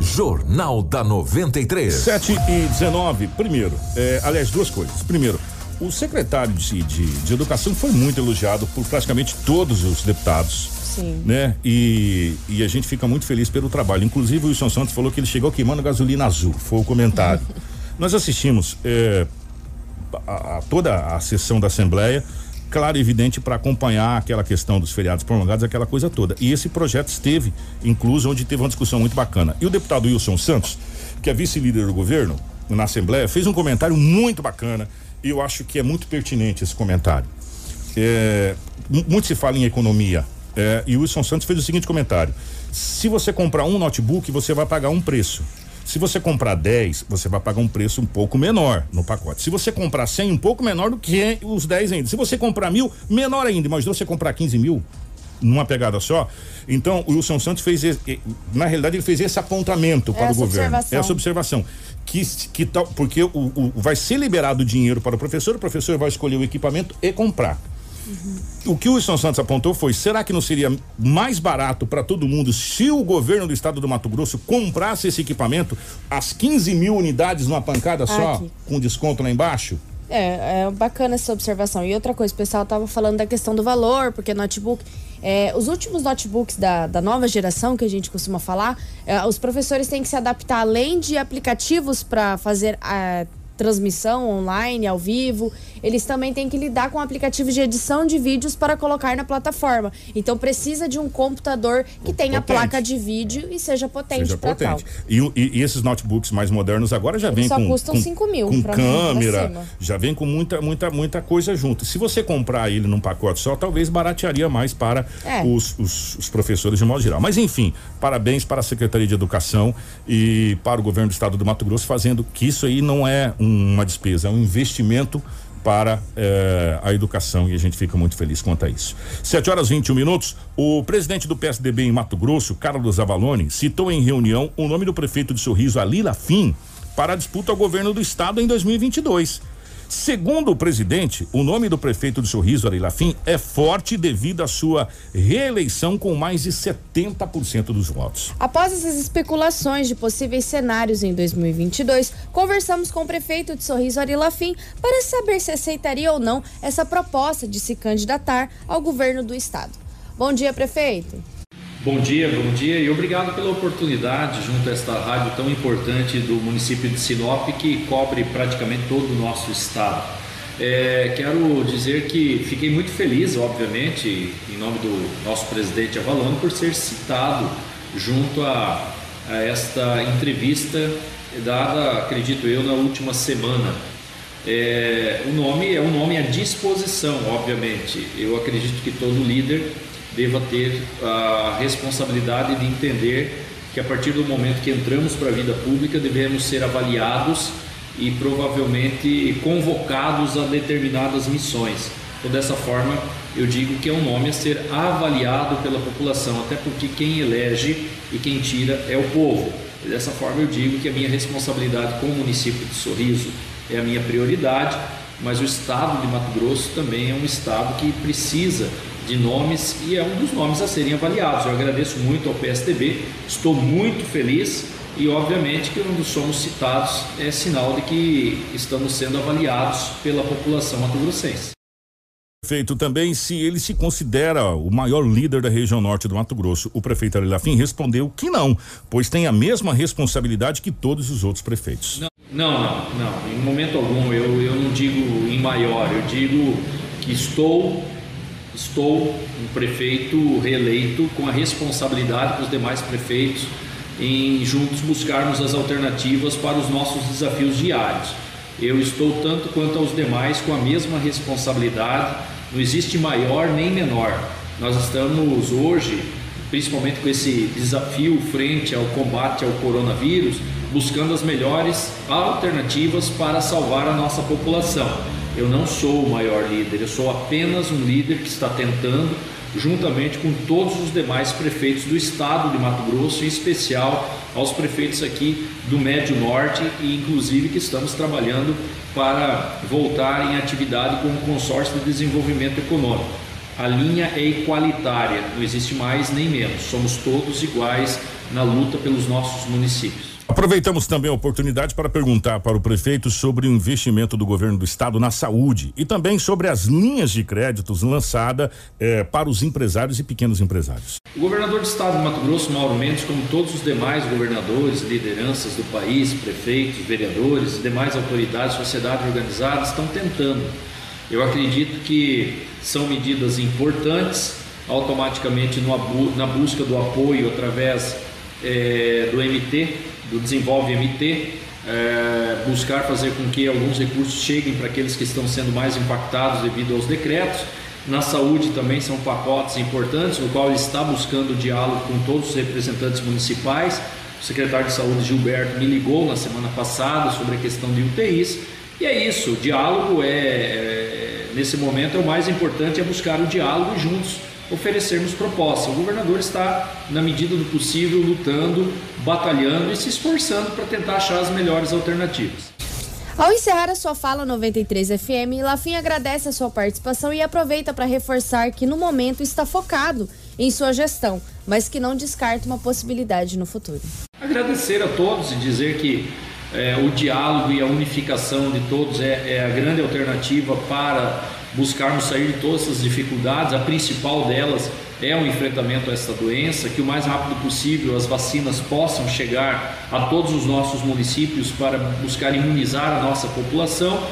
Jornal da 93. 7 e 19. Primeiro, é, aliás, duas coisas. Primeiro, o secretário de, de, de Educação foi muito elogiado por praticamente todos os deputados. Sim. Né? E, e a gente fica muito feliz pelo trabalho. Inclusive, o Wilson Santos falou que ele chegou queimando gasolina azul. Foi o comentário. Nós assistimos é, a, a toda a sessão da Assembleia, claro e evidente, para acompanhar aquela questão dos feriados prolongados, aquela coisa toda. E esse projeto esteve incluso onde teve uma discussão muito bacana. E o deputado Wilson Santos, que é vice-líder do governo na Assembleia, fez um comentário muito bacana eu acho que é muito pertinente esse comentário. É, muito se fala em economia. É, e o Wilson Santos fez o seguinte comentário: se você comprar um notebook, você vai pagar um preço. Se você comprar 10, você vai pagar um preço um pouco menor no pacote. Se você comprar 100, um pouco menor do que os 10 ainda. Se você comprar mil, menor ainda. Imagina você comprar 15 mil numa pegada só. Então, o Wilson Santos fez, na realidade, ele fez esse apontamento para Essa o governo. observação. Essa observação. Que, que tal, porque o, o- vai ser liberado dinheiro para o professor, o professor vai escolher o equipamento e comprar. O que o Wilson Santos apontou foi: será que não seria mais barato para todo mundo se o governo do estado do Mato Grosso comprasse esse equipamento, as 15 mil unidades numa pancada só, Aqui. com desconto lá embaixo? É, é bacana essa observação. E outra coisa, o pessoal tava falando da questão do valor, porque notebook. É, os últimos notebooks da, da nova geração, que a gente costuma falar, é, os professores têm que se adaptar além de aplicativos para fazer a transmissão online, ao vivo, eles também têm que lidar com aplicativos de edição de vídeos para colocar na plataforma. Então precisa de um computador que tenha Potente. placa de vídeo e seja potente Seja para tal. potente. E, e- e esses notebooks mais modernos agora já vêm com, custam com, 5 mil com câmera, já vem com muita, muita, muita coisa junto. Se você comprar ele num pacote só, talvez baratearia mais para É. os, os- os professores de modo geral. Mas enfim, parabéns para a Secretaria de Educação e para o governo do estado do Mato Grosso fazendo que isso aí não é uma despesa, é um investimento para eh, a educação e a gente fica muito feliz quanto a isso. 7 horas 21 minutos. O presidente do PSDB em Mato Grosso, Carlos Avalone, citou em reunião o nome do prefeito de Sorriso, Alila Fim, para a disputa ao governo do estado em 2022. Segundo o presidente, o nome do prefeito de Sorriso, Arila Fim, é forte devido à sua reeleição com mais de 70% dos votos. Após essas especulações de possíveis cenários em 2022, conversamos com o prefeito de Sorriso Arilafim para saber se aceitaria ou não essa proposta de se candidatar ao governo do estado. Bom dia, prefeito. Bom dia, bom dia e obrigado pela oportunidade junto a esta rádio tão importante do município de Sinop que cobre praticamente todo o nosso estado. É, quero dizer que fiquei muito feliz, obviamente, em nome do nosso presidente Avalano, por ser citado junto a, a esta entrevista dada, acredito eu, na última semana. É, o nome é um nome à disposição, obviamente. Eu acredito que todo líder deva ter a responsabilidade de entender que a partir do momento que entramos para a vida pública devemos ser avaliados e provavelmente convocados a determinadas missões. Então, dessa forma, eu digo que é um nome a ser avaliado pela população, até porque quem elege e quem tira é o povo. Dessa forma, eu digo que a minha responsabilidade com o município de Sorriso é a minha prioridade, mas o estado de Mato Grosso também é um estado que precisa de nomes e é um dos nomes a serem avaliados. Eu agradeço muito ao PSDB, estou muito feliz e, obviamente, que quando somos citados é sinal de que estamos sendo avaliados pela população mato-grossense. Feito também se ele se considera o maior líder da região norte do Mato Grosso. O prefeito Arelafim respondeu que não, pois tem a mesma responsabilidade que todos os outros prefeitos. Não, não, não, não. em momento algum eu, eu não digo em maior, eu digo que estou estou um prefeito reeleito com a responsabilidade com os demais prefeitos em juntos buscarmos as alternativas para os nossos desafios diários. Eu estou tanto quanto aos demais com a mesma responsabilidade, não existe maior nem menor. Nós estamos hoje, principalmente com esse desafio frente ao combate ao coronavírus, buscando as melhores alternativas para salvar a nossa população. Eu não sou o maior líder, eu sou apenas um líder que está tentando, juntamente com todos os demais prefeitos do estado de Mato Grosso, em especial aos prefeitos aqui do Médio Norte e inclusive que estamos trabalhando para voltar em atividade com o consórcio de desenvolvimento econômico. A linha é igualitária, não existe mais nem menos, somos todos iguais na luta pelos nossos municípios. Aproveitamos também a oportunidade para perguntar para o prefeito sobre o investimento do governo do estado na saúde e também sobre as linhas de créditos lançadas eh, para os empresários e pequenos empresários. O governador do estado de Mato Grosso, Mauro Mendes, como todos os demais governadores, lideranças do país, prefeitos, vereadores, demais autoridades, sociedade organizada, estão tentando. Eu acredito que são medidas importantes, automaticamente no, na busca do apoio através eh, do MT, do Desenvolve MT, é, buscar fazer com que alguns recursos cheguem para aqueles que estão sendo mais impactados devido aos decretos. Na saúde também são pacotes importantes, no qual ele está buscando diálogo com todos os representantes municipais. O secretário de Saúde Gilberto me ligou na semana passada sobre a questão de UTIs. E é isso, o diálogo é, é nesse momento é o mais importante é buscar o diálogo juntos oferecermos propostas. O governador está, na medida do possível, lutando, batalhando e se esforçando para tentar achar as melhores alternativas. Ao encerrar a sua fala 93 FM, Lafim agradece a sua participação e aproveita para reforçar que no momento está focado em sua gestão, mas que não descarta uma possibilidade no futuro. Agradecer a todos e dizer que é, o diálogo e a unificação de todos é, é a grande alternativa para buscarmos sair de todas essas dificuldades. A principal delas é o enfrentamento a essa doença, que o mais rápido possível as vacinas possam chegar a todos os nossos municípios para buscar imunizar a nossa população.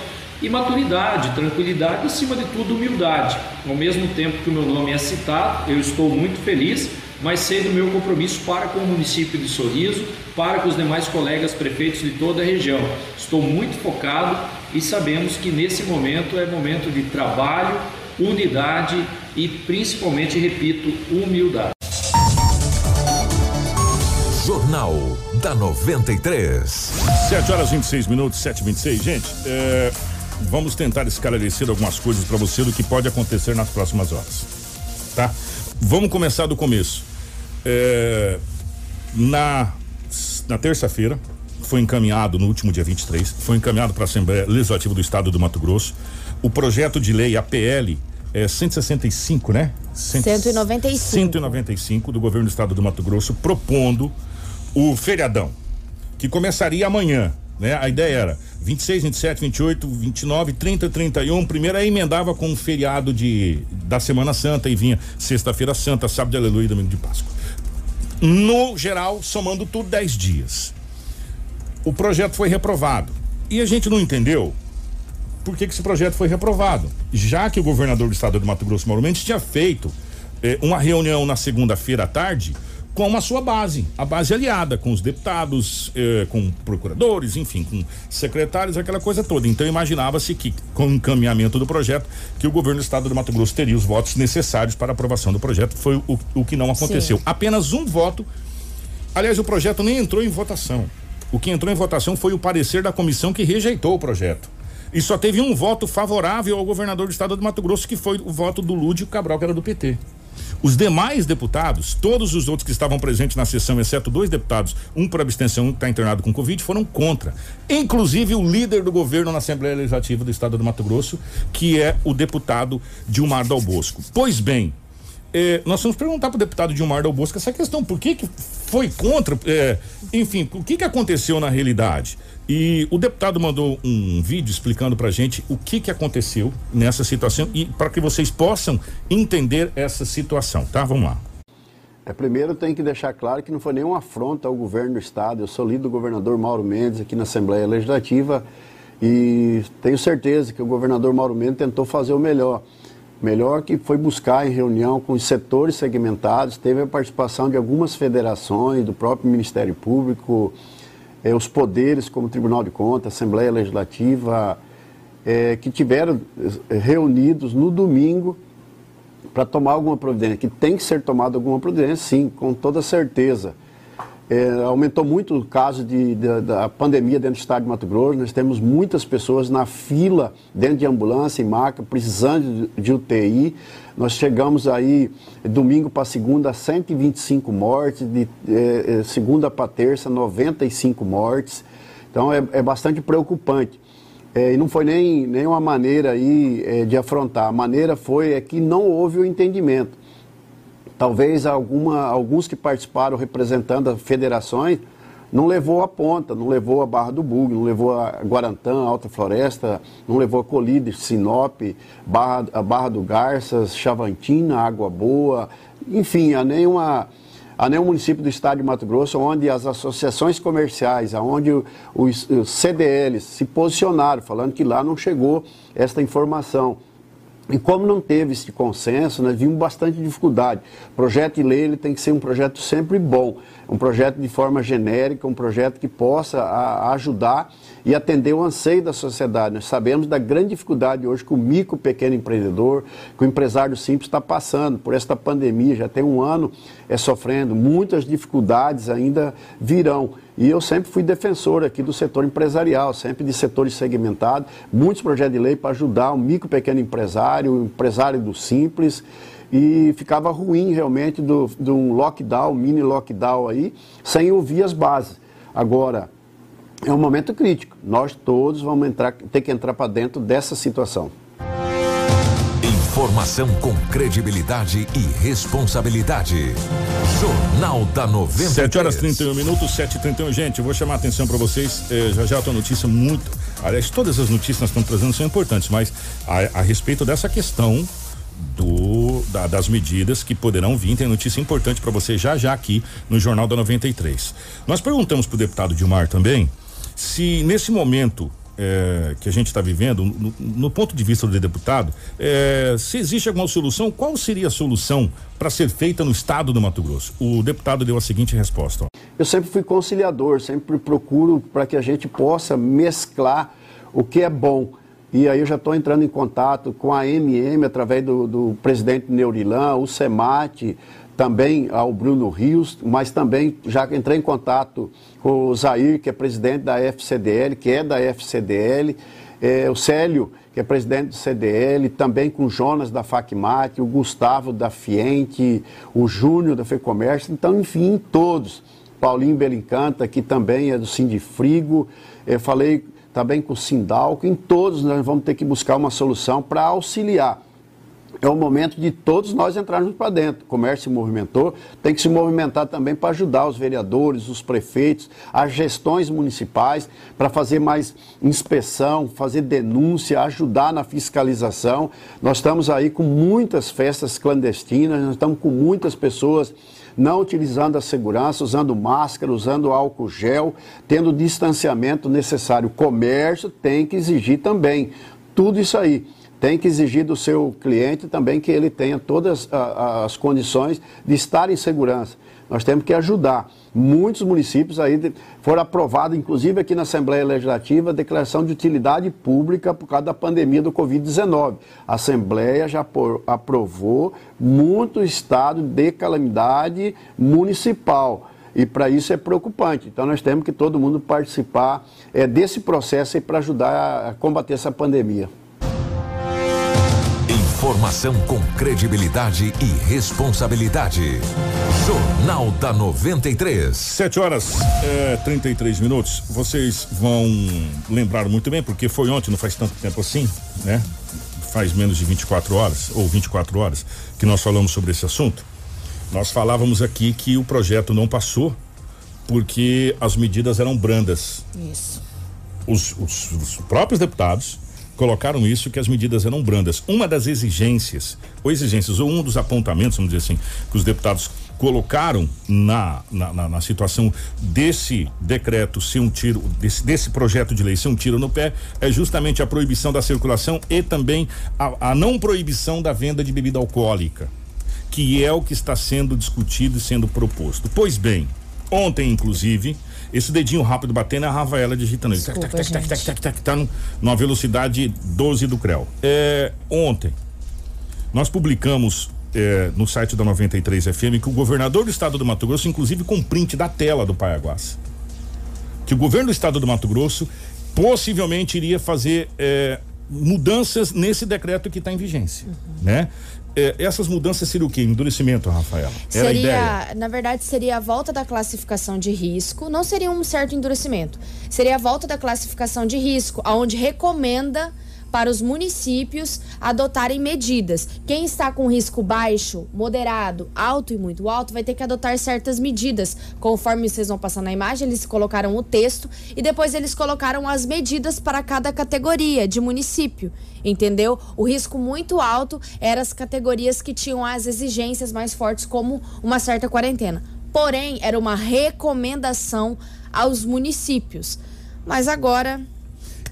E maturidade, tranquilidade, acima de tudo, humildade. Ao mesmo tempo que o meu nome é citado, eu estou muito feliz, mas sei do meu compromisso para com o município de Sorriso, para com os demais colegas prefeitos de toda a região. Estou muito focado e sabemos que nesse momento é momento de trabalho, unidade e principalmente, repito, humildade. Jornal da 93. 7 horas 26 minutos, 7 26 Gente, é, vamos tentar esclarecer algumas coisas para você do que pode acontecer nas próximas horas. Tá? Vamos começar do começo. É, na na terça-feira, foi encaminhado no último dia 23, foi encaminhado para a Assembleia Legislativa do Estado do Mato Grosso o projeto de lei APL é 165, né? 195. 195 do governo do estado do Mato Grosso propondo o feriadão que começaria amanhã, né? A ideia era 26, 27, 28, 29, 30, 31. Primeiro aí emendava com o feriado de da Semana Santa e vinha sexta-feira santa, sábado de aleluia e domingo de Páscoa. No geral, somando tudo 10 dias. O projeto foi reprovado. E a gente não entendeu por que, que esse projeto foi reprovado. Já que o governador do estado do Mato Grosso, Mauro Mendes, tinha feito eh, uma reunião na segunda-feira à tarde com a sua base, a base aliada, com os deputados, eh, com procuradores, enfim, com secretários, aquela coisa toda. Então imaginava-se que, com o encaminhamento do projeto, que o governo do estado do Mato Grosso teria os votos necessários para a aprovação do projeto. Foi o, o que não aconteceu. Sim. Apenas um voto. Aliás, o projeto nem entrou em votação. O que entrou em votação foi o parecer da comissão que rejeitou o projeto. E só teve um voto favorável ao governador do estado do Mato Grosso, que foi o voto do Lúdio Cabral, que era do PT. Os demais deputados, todos os outros que estavam presentes na sessão, exceto dois deputados, um por abstenção, um que está internado com Covid, foram contra. Inclusive o líder do governo na Assembleia Legislativa do Estado do Mato Grosso, que é o deputado Dilmar Dal Bosco. Pois bem, eh, nós vamos perguntar para o deputado Dilmar Dal Bosco essa questão, por que, que foi contra, eh, enfim, o que, que aconteceu na realidade? E o deputado mandou um vídeo explicando para gente o que que aconteceu nessa situação e para que vocês possam entender essa situação, tá? Vamos lá. É, primeiro tem que deixar claro que não foi nenhuma afronta ao governo do estado. Eu sou líder do governador Mauro Mendes aqui na Assembleia Legislativa e tenho certeza que o governador Mauro Mendes tentou fazer o melhor. Melhor que foi buscar em reunião com os setores segmentados, teve a participação de algumas federações, do próprio Ministério Público, é, os poderes, como Tribunal de Contas, Assembleia Legislativa, é, que tiveram é, reunidos no domingo para tomar alguma providência, que tem que ser tomada alguma providência, sim, com toda certeza. É, aumentou muito o caso de, de, da pandemia dentro do estado de Mato Grosso. Nós temos muitas pessoas na fila, dentro de ambulância e maca, precisando de, de UTI. Nós chegamos aí, domingo para segunda, 125 mortes, de é, é, segunda para terça, 95 mortes. Então é, é bastante preocupante. É, e não foi nem, uma maneira aí é, de afrontar. A maneira foi é que não houve o entendimento. Talvez alguma, alguns que participaram representando as federações não levou a ponta, não levou a Barra do Bug, não levou a Guarantã, Alta Floresta, não levou a Colíder, Sinop, Barra, a Barra do Garças, Chavantina, Água Boa, enfim, a nenhuma a nenhum município do estado de Mato Grosso onde as associações comerciais, onde os, os CDLs se posicionaram, falando que lá não chegou esta informação. E como não teve esse consenso, nós vimos bastante dificuldade. O projeto de lei ele tem que ser um projeto sempre bom, um projeto de forma genérica, um projeto que possa a, ajudar e atender o anseio da sociedade. Nós sabemos da grande dificuldade hoje que o micro pequeno empreendedor, que o empresário simples está passando por esta pandemia, já tem um ano é, sofrendo, muitas dificuldades ainda virão. E eu sempre fui defensor aqui do setor empresarial, sempre de setores segmentados, muitos projetos de lei para ajudar o micro pequeno empresário, o empresário do simples e ficava ruim realmente do um lockdown, mini lockdown aí, sem ouvir as bases. Agora, é um momento crítico. Nós todos vamos entrar, ter que entrar para dentro dessa situação. Informação com credibilidade e responsabilidade. Jornal da 93. 7 horas 31 minutos, 7 e 31 Gente, vou chamar a atenção para vocês. Eh, já já tem notícia muito. Aliás, todas as notícias que nós estamos trazendo são importantes, mas a, a respeito dessa questão do, da, das medidas que poderão vir. Tem notícia importante para você já já aqui no Jornal da 93. Nós perguntamos para o deputado Dilmar também se nesse momento é, que a gente está vivendo, no, no, ponto de vista do deputado, é, se existe alguma solução, qual seria a solução para ser feita no estado do Mato Grosso? O deputado deu a seguinte resposta. Eu sempre fui conciliador, sempre procuro para que a gente possa mesclar o que é bom. E aí eu já estou entrando em contato com a MM através do, do presidente Neurilan, o SEMAT, também ao Bruno Rios, mas também já entrei em contato o Zair, que é presidente da FCDL, que é da FCDL, é, o Célio, que é presidente do CDL, também com o Jonas da FACMAT, o Gustavo da Fiente, o Júnior da FEComércio, então, enfim, todos. Paulinho Belincanta, que também é do Sindifrigo, eu falei também com o Sindalco, em todos nós vamos ter que buscar uma solução para auxiliar é o momento de todos nós entrarmos para dentro. O comércio se movimentou, tem que se movimentar também para ajudar os vereadores, os prefeitos, as gestões municipais, para fazer mais inspeção, fazer denúncia, ajudar na fiscalização. Nós estamos aí com muitas festas clandestinas, nós estamos com muitas pessoas não utilizando a segurança, usando máscara, usando álcool gel, tendo o distanciamento necessário. O comércio tem que exigir também tudo isso aí tem que exigir do seu cliente também que ele tenha todas as condições de estar em segurança. Nós temos que ajudar. Muitos municípios aí foram aprovados, inclusive aqui na Assembleia Legislativa, a declaração de utilidade pública por causa da pandemia do Covid-19. A Assembleia já aprovou muito estado de calamidade municipal. E para isso é preocupante. Então nós temos que todo mundo participar é, desse processo para ajudar a combater essa pandemia. Informação com credibilidade e responsabilidade. Jornal da 93. 7 horas é, 33 minutos. Vocês vão lembrar muito bem, porque foi ontem, não faz tanto tempo assim, né? Faz menos de 24 horas, ou 24 horas, que nós falamos sobre esse assunto. Nós falávamos aqui que o projeto não passou porque as medidas eram brandas. Isso. Os, os, os próprios deputados colocaram isso que as medidas eram brandas. Uma das exigências, ou exigências, ou um dos apontamentos, vamos dizer assim, que os deputados colocaram na, na, na, na situação desse decreto ser um tiro, desse, desse, projeto de lei ser um tiro no pé, é justamente a proibição da circulação e também a, a não proibição da venda de bebida alcoólica, que é o que está sendo discutido e sendo proposto. Pois bem, ontem, inclusive, esse dedinho rápido batendo é a Rafaela digitando. Desculpa, tac, tac, tac, tac, tac, tá numa velocidade 12 do CREL. É, ontem, nós publicamos é, no site da 93 FM que o governador do estado do Mato Grosso, inclusive com print da tela do Paiaguás, que o governo do estado do Mato Grosso possivelmente iria fazer é, mudanças nesse decreto que está em vigência, uhum. né? É, essas mudanças seriam o quê? Endurecimento, Rafaela? Era seria, na verdade, seria a volta da classificação de risco, não seria um certo endurecimento. Seria a volta da classificação de risco, aonde recomenda para os municípios adotarem medidas. Quem está com risco baixo, moderado, alto e muito alto vai ter que adotar certas medidas. Conforme vocês vão passar na imagem, eles colocaram o texto e depois eles colocaram as medidas para cada categoria de município. Entendeu? O risco muito alto eram as categorias que tinham as exigências mais fortes, como uma certa quarentena. Porém, era uma recomendação aos municípios. Mas agora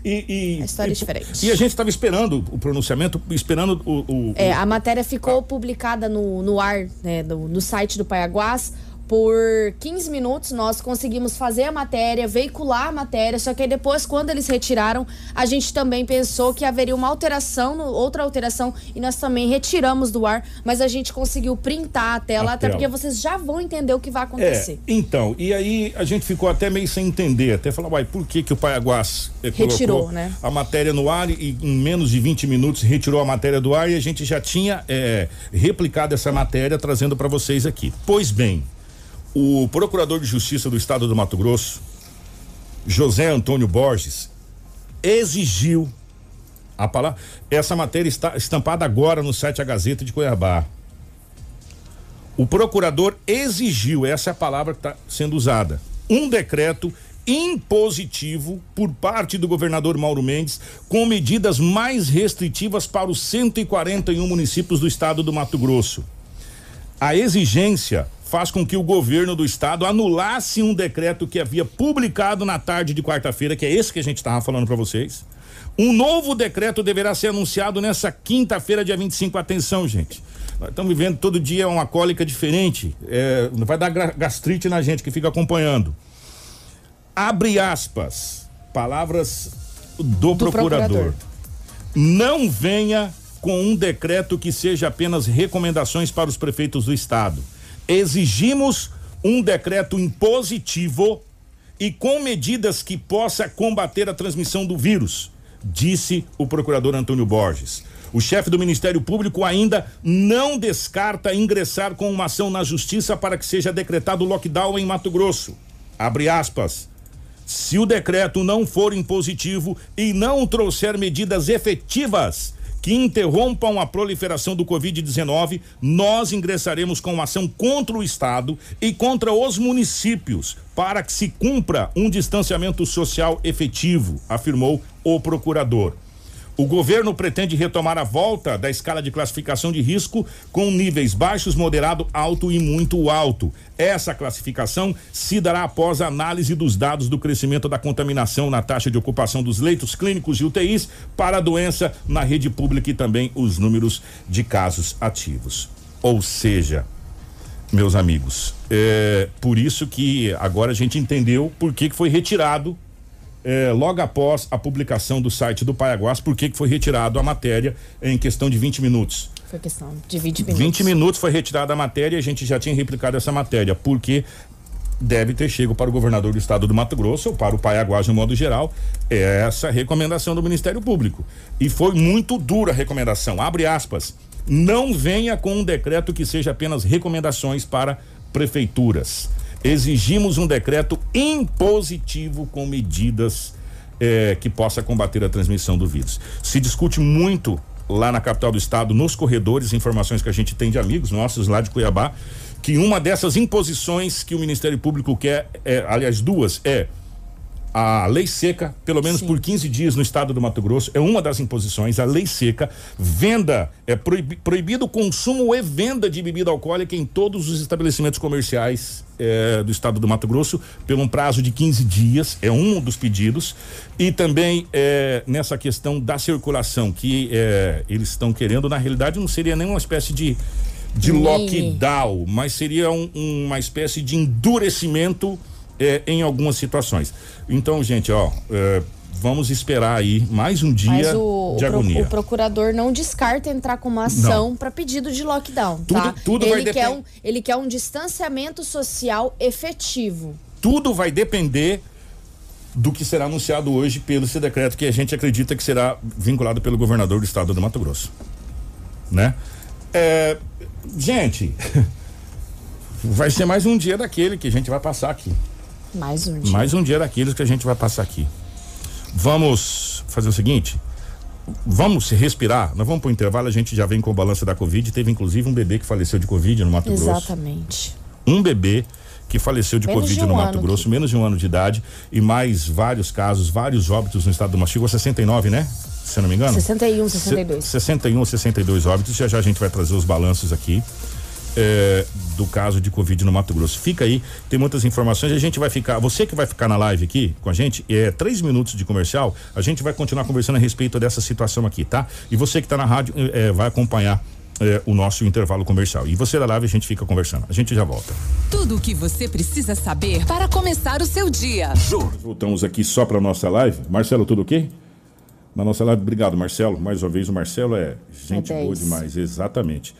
e, e, a história e, é diferente. E a gente estava esperando o pronunciamento, esperando o. o, o é, a matéria ficou publicada no, no ar, né, no, no site do Paiaguás por 15 minutos nós conseguimos fazer a matéria, veicular a matéria, só que aí depois, quando eles retiraram, a gente também pensou que haveria uma alteração, outra alteração, e nós também retiramos do ar, mas a gente conseguiu printar a tela, a até tela. porque vocês já vão entender o que vai acontecer. É, então, e aí a gente ficou até meio sem entender, até falar, uai, por que que o Paiaguás eh, retirou né? a matéria no ar e em menos de 20 minutos retirou a matéria do ar e a gente já tinha eh, replicado essa matéria trazendo para vocês aqui. Pois bem, o procurador de justiça do estado do Mato Grosso, José Antônio Borges, exigiu a palavra. Essa matéria está estampada agora no site A Gazeta de Cuiabá. O procurador exigiu, essa é a palavra que está sendo usada, um decreto impositivo por parte do governador Mauro Mendes com medidas mais restritivas para os 141 municípios do estado do Mato Grosso. A exigência faz com que o governo do estado anulasse um decreto que havia publicado na tarde de quarta-feira, que é esse que a gente estava falando para vocês. Um novo decreto deverá ser anunciado nessa quinta-feira, dia 25. Atenção, gente. Nós estamos vivendo todo dia uma cólica diferente. É, vai dar gastrite na gente que fica acompanhando. Abre aspas. Palavras do, do procurador. procurador. Não venha com um decreto que seja apenas recomendações para os prefeitos do estado exigimos um decreto impositivo e com medidas que possa combater a transmissão do vírus, disse o procurador Antônio Borges. O chefe do Ministério Público ainda não descarta ingressar com uma ação na justiça para que seja decretado lockdown em Mato Grosso. Abre aspas. Se o decreto não for impositivo e não trouxer medidas efetivas que interrompam a proliferação do Covid-19, nós ingressaremos com ação contra o Estado e contra os municípios para que se cumpra um distanciamento social efetivo, afirmou o procurador. O governo pretende retomar a volta da escala de classificação de risco com níveis baixos, moderado, alto e muito alto. Essa classificação se dará após a análise dos dados do crescimento da contaminação na taxa de ocupação dos leitos clínicos e UTIs para a doença na rede pública e também os números de casos ativos. Ou seja, meus amigos, é por isso que agora a gente entendeu por que, que foi retirado é, logo após a publicação do site do Paiaguás, por que foi retirado a matéria em questão de 20 minutos. Foi questão de 20 minutos. 20 minutos foi retirada a matéria e a gente já tinha replicado essa matéria, porque deve ter chego para o governador do estado do Mato Grosso ou para o Paiaguás de um modo geral essa recomendação do Ministério Público. E foi muito dura a recomendação. Abre aspas. Não venha com um decreto que seja apenas recomendações para prefeituras exigimos um decreto impositivo com medidas eh, que possa combater a transmissão do vírus. Se discute muito lá na capital do estado, nos corredores, informações que a gente tem de amigos nossos lá de Cuiabá, que uma dessas imposições que o Ministério Público quer, é, aliás, duas, é a lei seca, pelo menos Sim. por 15 dias no estado do Mato Grosso, é uma das imposições, a lei seca, venda, é proibi, proibido o consumo e venda de bebida alcoólica em todos os estabelecimentos comerciais é, do estado do Mato Grosso, pelo um prazo de 15 dias, é um dos pedidos, e também é, nessa questão da circulação, que é, eles estão querendo, na realidade não seria nenhuma espécie de de lockdown, mas seria um, uma espécie de endurecimento é, em algumas situações. Então, gente, ó, é, vamos esperar aí mais um dia o, de agonia. O procurador não descarta entrar com uma ação para pedido de lockdown, tudo, tá? Tudo ele vai quer depend... um, ele quer um distanciamento social efetivo. Tudo vai depender do que será anunciado hoje pelo esse decreto que a gente acredita que será vinculado pelo governador do estado do Mato Grosso, né? É, gente, vai ser mais um dia daquele que a gente vai passar aqui. Mais um dia. Mais um dia daqueles que a gente vai passar aqui. Vamos fazer o seguinte. Vamos respirar. Nós vamos para o intervalo. A gente já vem com o balanço da Covid. Teve inclusive um bebê que faleceu de Covid no Mato Exatamente. Grosso. Exatamente. Um bebê que faleceu de menos Covid de um no Mato Grosso, que... menos de um ano de idade, e mais vários casos, vários óbitos no estado do Mato Grosso. 69, né? Se eu não me engano. 61, 62. Se, 61, 62 óbitos. Já já a gente vai trazer os balanços aqui é, do caso de Covid no Mato Grosso. Fica aí, tem muitas informações. A gente vai ficar, você que vai ficar na live aqui com a gente, é três minutos de comercial. A gente vai continuar conversando a respeito dessa situação aqui, tá? E você que está na rádio é, vai acompanhar é, o nosso intervalo comercial. E você da live a gente fica conversando. A gente já volta. Tudo o que você precisa saber para começar o seu dia. Voltamos aqui só para nossa live. Marcelo, tudo ok? Na nossa live, obrigado, Marcelo. Mais uma vez, o Marcelo é gente é boa demais, exatamente.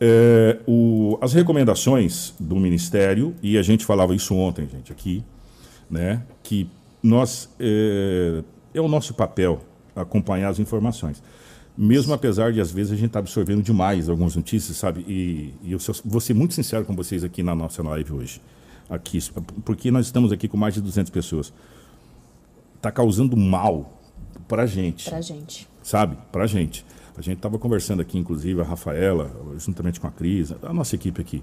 É, o, as recomendações do Ministério, e a gente falava isso ontem, gente, aqui, né? Que nós é, é o nosso papel acompanhar as informações. Mesmo apesar de às vezes a gente estar tá absorvendo demais algumas notícias, sabe? E, e eu vou ser muito sincero com vocês aqui na nossa live hoje. Aqui, porque nós estamos aqui com mais de 200 pessoas. Está causando mal para gente. Para gente. Sabe? Para gente. A gente estava conversando aqui, inclusive, a Rafaela, juntamente com a Cris, a nossa equipe aqui.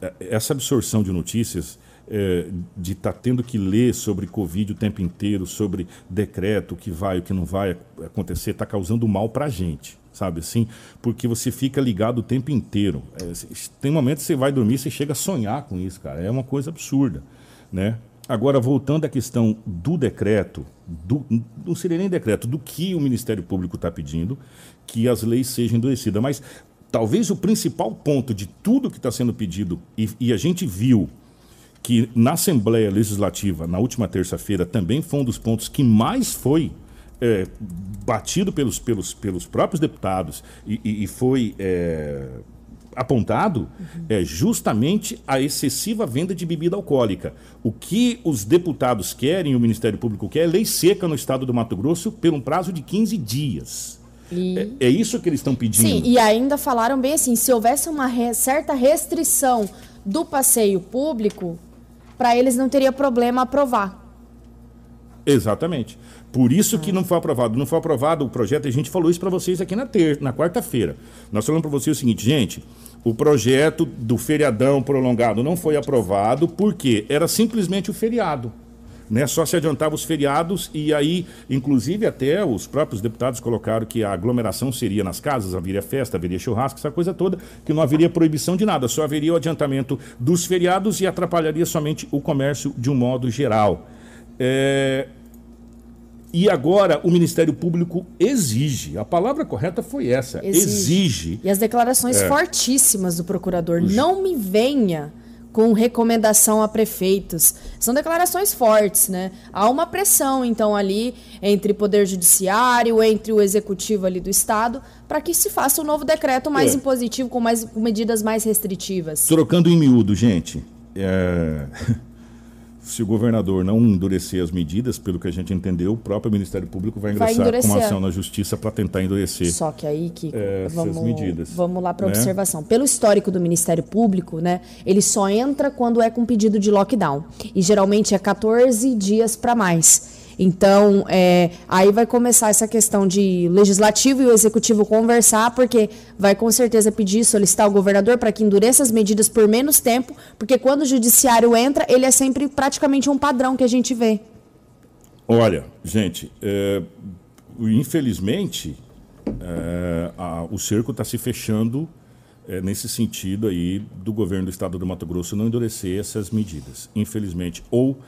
É, essa absorção de notícias, é, de estar tá tendo que ler sobre Covid o tempo inteiro, sobre decreto, o que vai, o que não vai acontecer, está causando mal para a gente, sabe assim? Porque você fica ligado o tempo inteiro. É, tem momentos que você vai dormir, você chega a sonhar com isso, cara. É uma coisa absurda, né? Agora, voltando à questão do decreto, do, não seria nem decreto, do que o Ministério Público está pedindo, que as leis sejam endurecidas. Mas talvez o principal ponto de tudo que está sendo pedido, e, e, a gente viu que na Assembleia Legislativa, na última terça-feira, também foi um dos pontos que mais foi é, batido pelos, pelos, pelos próprios deputados e, e, e foi. É, apontado uhum. é justamente a excessiva venda de bebida alcoólica. O que os deputados querem, o Ministério Público quer, é lei seca no estado do Mato Grosso por um prazo de 15 dias. E... É, é, isso que eles estão pedindo. Sim, e ainda falaram bem assim: se houvesse uma re certa restrição do passeio público, para eles não teria problema aprovar. Exatamente. Por isso que não foi aprovado. Não foi aprovado o projeto, a gente falou isso para vocês aqui na, ter na quarta-feira. Nós falamos para vocês o seguinte, gente, o projeto do feriadão prolongado não foi aprovado porque era simplesmente o feriado. Né? Só se adiantava os feriados e aí, inclusive, até os próprios deputados colocaram que a aglomeração seria nas casas, haveria festa, haveria churrasco, essa coisa toda, que não haveria proibição de nada, só haveria o adiantamento dos feriados e atrapalharia somente o comércio de um modo geral. É, e agora o Ministério Público exige, a palavra correta foi essa, exige. exige. E as declarações é. fortíssimas do procurador, não me venha com recomendação a prefeitos. São declarações fortes, né? Há uma pressão, então, ali entre poder judiciário, entre o executivo ali do estado, para que se faça um novo decreto mais é. impositivo, com, mais, com medidas mais restritivas. Trocando em miúdo, gente. É... se o governador não endurecer as medidas, pelo que a gente entendeu, o próprio Ministério Público vai ingressar vai com uma ação na justiça para tentar endurecer. Só que aí que é, vamos, medidas, vamos lá para né? observação. Pelo histórico do Ministério Público, né, ele só entra quando é com pedido de lockdown e geralmente é 14 dias para mais. Então, é, aí vai começar essa questão de legislativo e o executivo conversar, porque vai com certeza pedir, solicitar ao governador para que endureça as medidas por menos tempo, porque quando o judiciário entra, ele é sempre praticamente um padrão que a gente vê. Olha, gente, é, infelizmente, é, a, o cerco está se fechando é, nesse sentido aí do governo do estado do Mato Grosso não endurecer essas medidas. Infelizmente, ou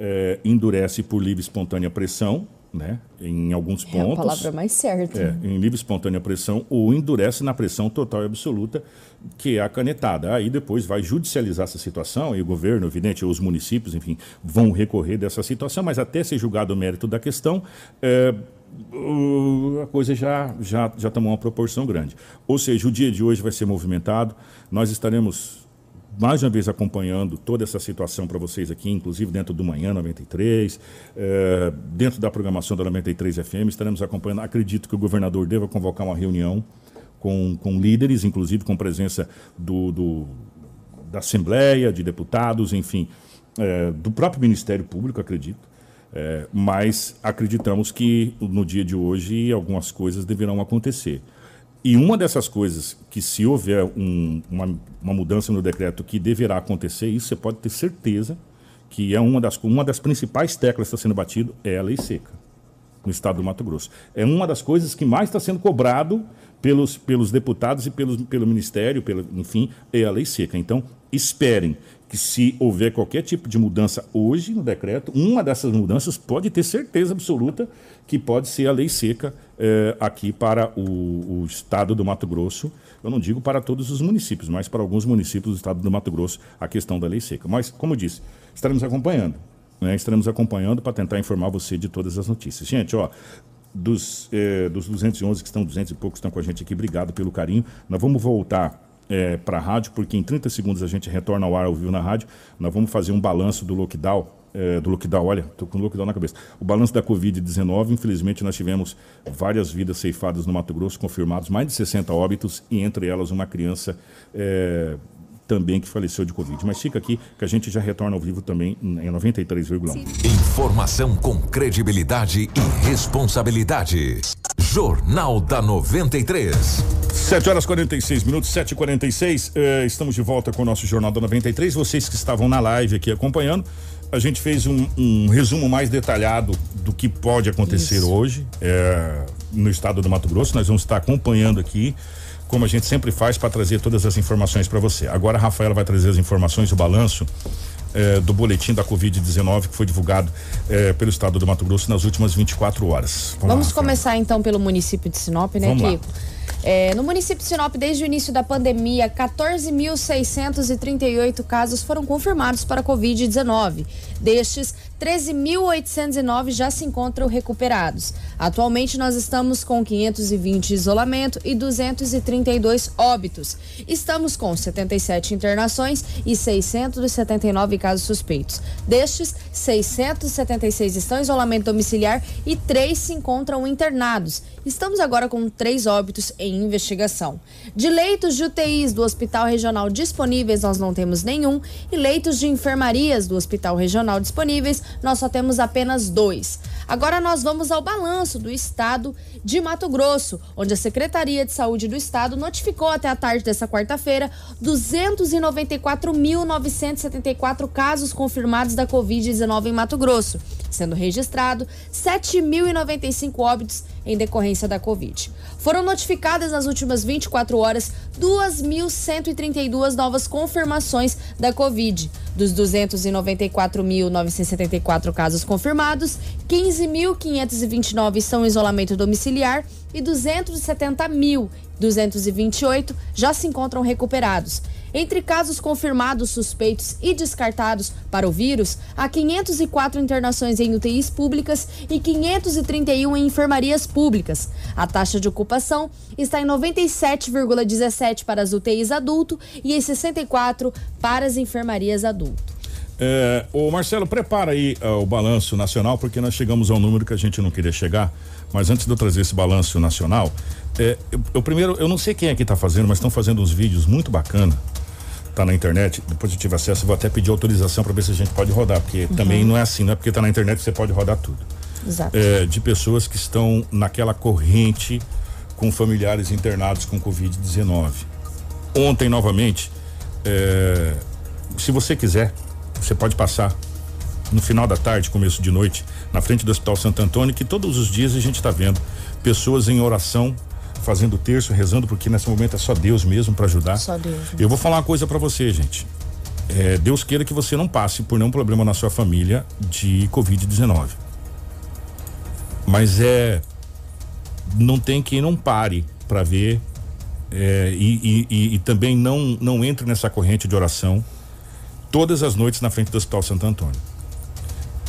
é, endurece por livre e espontânea pressão, né? Em alguns pontos. É a palavra mais certa. É, em livre e espontânea pressão, ou endurece na pressão total e absoluta, que é a canetada. Aí depois vai judicializar essa situação, e o governo, evidente, os municípios, enfim, vão recorrer dessa situação, mas até ser julgado o mérito da questão, é, a coisa já, já, já tomou uma proporção grande. Ou seja, o dia de hoje vai ser movimentado, nós estaremos mais uma vez acompanhando toda essa situação para vocês aqui, inclusive dentro do Manhã 93, é, dentro da programação da 93 FM, estaremos acompanhando. Acredito que o governador deva convocar uma reunião com, com líderes, inclusive com presença do, do da Assembleia, de deputados, enfim, é, do próprio Ministério Público, acredito. É, mas acreditamos que no dia de hoje algumas coisas deverão acontecer. E uma dessas coisas que, se houver um, uma, uma, mudança no decreto que deverá acontecer, isso você pode ter certeza que é uma das, uma das principais teclas que está sendo batido é a lei seca no estado do Mato Grosso. É uma das coisas que mais está sendo cobrado pelos, pelos deputados e pelos, pelo Ministério, pelo, enfim, é a lei seca. Então, esperem que se houver qualquer tipo de mudança hoje no decreto, uma dessas mudanças pode ter certeza absoluta que pode ser a lei seca eh, aqui para o, o, estado do Mato Grosso. Eu não digo para todos os municípios, mas para alguns municípios do estado do Mato Grosso a questão da lei seca. Mas, como disse, estaremos acompanhando. Né? Estaremos acompanhando para tentar informar você de todas as notícias. Gente, ó, dos, eh, dos 211 que estão, 200 e poucos estão com a gente aqui, obrigado pelo carinho. Nós vamos voltar é, para a rádio, porque em 30 segundos a gente retorna ao ar ao vivo na rádio. Nós vamos fazer um balanço do lockdown. É, do lockdown, olha, estou com o lockdown na cabeça. O balanço da Covid-19, infelizmente nós tivemos várias vidas ceifadas no Mato Grosso, confirmados mais de 60 óbitos, e entre elas uma criança é, também que faleceu de Covid. Mas fica aqui que a gente já retorna ao vivo também em 93,1. Informação com credibilidade e responsabilidade. Jornal da 93. 7 horas 46 minutos, 7 e 46 eh, Estamos de volta com o nosso Jornal da 93. Vocês que estavam na live aqui acompanhando, a gente fez um, um resumo mais detalhado do que pode acontecer Isso. hoje eh, no estado do Mato Grosso. Nós vamos estar acompanhando aqui como a gente sempre faz, para trazer todas as informações para você. Agora a Rafaela vai trazer as informações, o balanço eh, do boletim da Covid-19 que foi divulgado eh, pelo estado do Mato Grosso nas últimas 24 horas. Vamos, Vamos lá, começar então pelo município de Sinop, né, Vamos Kiko? Lá. É, no município de Sinop, desde o início da pandemia, 14.638 casos foram confirmados para a Covid-19. Destes, 13.809 já se encontram recuperados. Atualmente, nós estamos com 520 de isolamento e 232 óbitos. Estamos com 77 internações e 679 casos suspeitos. Destes, 676 estão em isolamento domiciliar e 3 se encontram internados. Estamos agora com três óbitos em investigação. De leitos de UTIs do Hospital Regional disponíveis, nós não temos nenhum, e leitos de enfermarias do Hospital Regional disponíveis, nós só temos apenas dois. Agora nós vamos ao balanço do estado de Mato Grosso, onde a Secretaria de Saúde do estado notificou até a tarde dessa quarta-feira 294.974 casos confirmados da Covid-19 em Mato Grosso, sendo registrado 7.095 óbitos em decorrência da Covid. Foram notificadas nas últimas 24 horas 2.132 novas confirmações da Covid. Dos 294.974 casos confirmados, 15.529 estão em isolamento domiciliar e 270.228 já se encontram recuperados. Entre casos confirmados, suspeitos e descartados para o vírus, há 504 internações em UTIs públicas e 531 em enfermarias públicas. A taxa de ocupação está em 97,17 para as UTIs adulto e em 64 para as enfermarias adulto. É, o Marcelo, prepara aí uh, o balanço nacional, porque nós chegamos a um número que a gente não queria chegar. Mas antes de eu trazer esse balanço nacional, é, eu, eu, primeiro, eu não sei quem é que está fazendo, mas estão fazendo uns vídeos muito bacana tá na internet, depois eu tive acesso, vou até pedir autorização para ver se a gente pode rodar, porque uhum. também não é assim, não é porque tá na internet que você pode rodar tudo. Exato. É, de pessoas que estão naquela corrente com familiares internados com Covid-19. Ontem, novamente, é, se você quiser, você pode passar no final da tarde, começo de noite, na frente do Hospital Santo Antônio, que todos os dias a gente está vendo pessoas em oração fazendo terço, rezando, porque nesse momento é só Deus mesmo para ajudar. Só Deus. Eu vou falar uma coisa para você, gente. É, Deus queira que você não passe por nenhum problema na sua família de Covid-19. Mas é. Não tem quem não pare para ver é, e, e, e, também não, não entre nessa corrente de oração todas as noites na frente do Hospital Santo Antônio.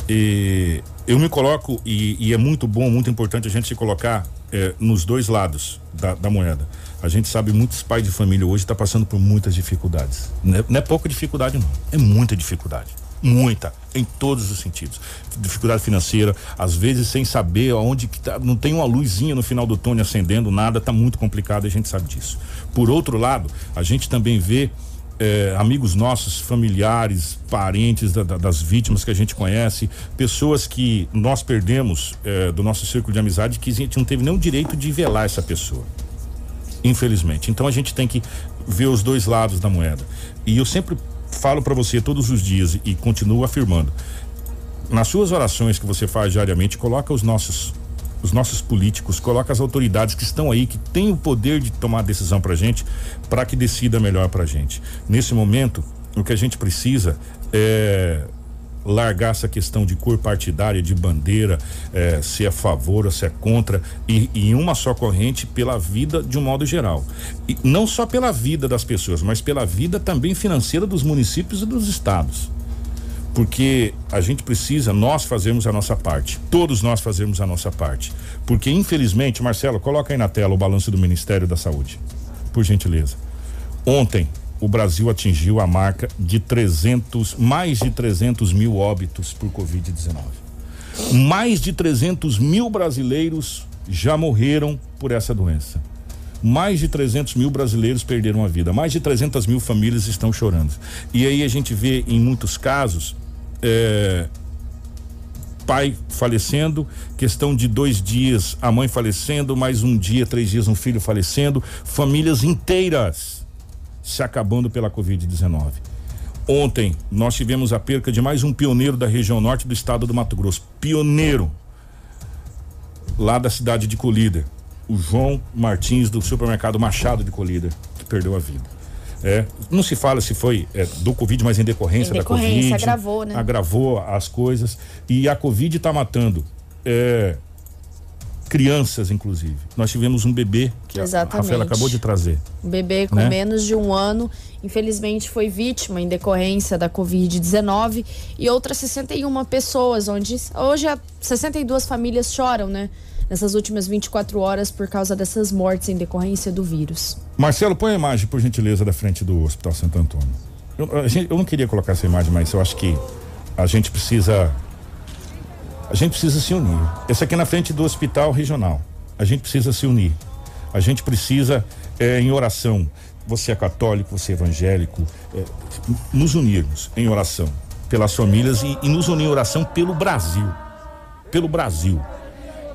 E eu me coloco, e, e é muito bom, muito importante a gente se colocar é, nos dois lados da, da, moeda. A gente sabe muitos pais de família hoje estão tá passando por muitas dificuldades. Não é, não é pouca dificuldade, não. É muita dificuldade. Muita, em todos os sentidos. Dificuldade financeira, às vezes sem saber aonde que tá, não tem uma luzinha no final do túnel acendendo, nada, tá muito complicado, a gente sabe disso. Por outro lado, a gente também vê é, amigos nossos, familiares, parentes da, da, das vítimas que a gente conhece, pessoas que nós perdemos é, do nosso círculo de amizade que a gente não teve nenhum direito de velar essa pessoa. Infelizmente. Então a gente tem que ver os dois lados da moeda. E eu sempre falo para você todos os dias e continuo afirmando. Nas suas orações que você faz diariamente, coloca os nossos os nossos políticos, coloca as autoridades que estão aí, que têm o poder de tomar decisão pra gente, para que decida melhor pra gente. Nesse momento, o que a gente precisa é largar essa questão de cor partidária, de bandeira, é, se é a favor ou se é contra, e, em uma só corrente pela vida de um modo geral. E não só pela vida das pessoas, mas pela vida também financeira dos municípios e dos estados porque a gente precisa nós fazermos a nossa parte, todos nós fazermos a nossa parte, porque infelizmente, Marcelo, coloca aí na tela o balanço do Ministério da Saúde, por gentileza. Ontem o Brasil atingiu a marca de 300, mais de 300 mil óbitos por Covid-19. Mais de 300 mil brasileiros já morreram por essa doença. Mais de 300 mil brasileiros perderam a vida. Mais de 300 mil famílias estão chorando. E aí a gente vê em muitos casos é, pai falecendo, questão de dois dias a mãe falecendo, mais um dia, três dias um filho falecendo, famílias inteiras se acabando pela Covid-19. Ontem nós tivemos a perca de mais um pioneiro da região norte do estado do Mato Grosso, pioneiro lá da cidade de Colíder, o João Martins do supermercado Machado de Colíder, que perdeu a vida. É, não se fala se foi é, do Covid, mas em decorrência, em decorrência da Covid. agravou, né? Agravou as coisas. E a Covid está matando é, crianças, inclusive. Nós tivemos um bebê que Exatamente. a Rafaela acabou de trazer. Um bebê com né? menos de um ano, infelizmente foi vítima em decorrência da Covid-19 e outras 61 pessoas, onde hoje 62 famílias choram, né? Nessas últimas 24 horas por causa dessas mortes em decorrência do vírus. Marcelo, põe a imagem, por gentileza, da frente do Hospital Santo Antônio. Eu, gente, eu não queria colocar essa imagem, mas eu acho que a gente precisa. A gente precisa se unir. Esse aqui é na frente do Hospital Regional. A gente precisa se unir. A gente precisa, é, em oração, você é católico, você é evangélico, é, nos unirmos em oração pelas famílias e, e nos unir em oração pelo Brasil. Pelo Brasil.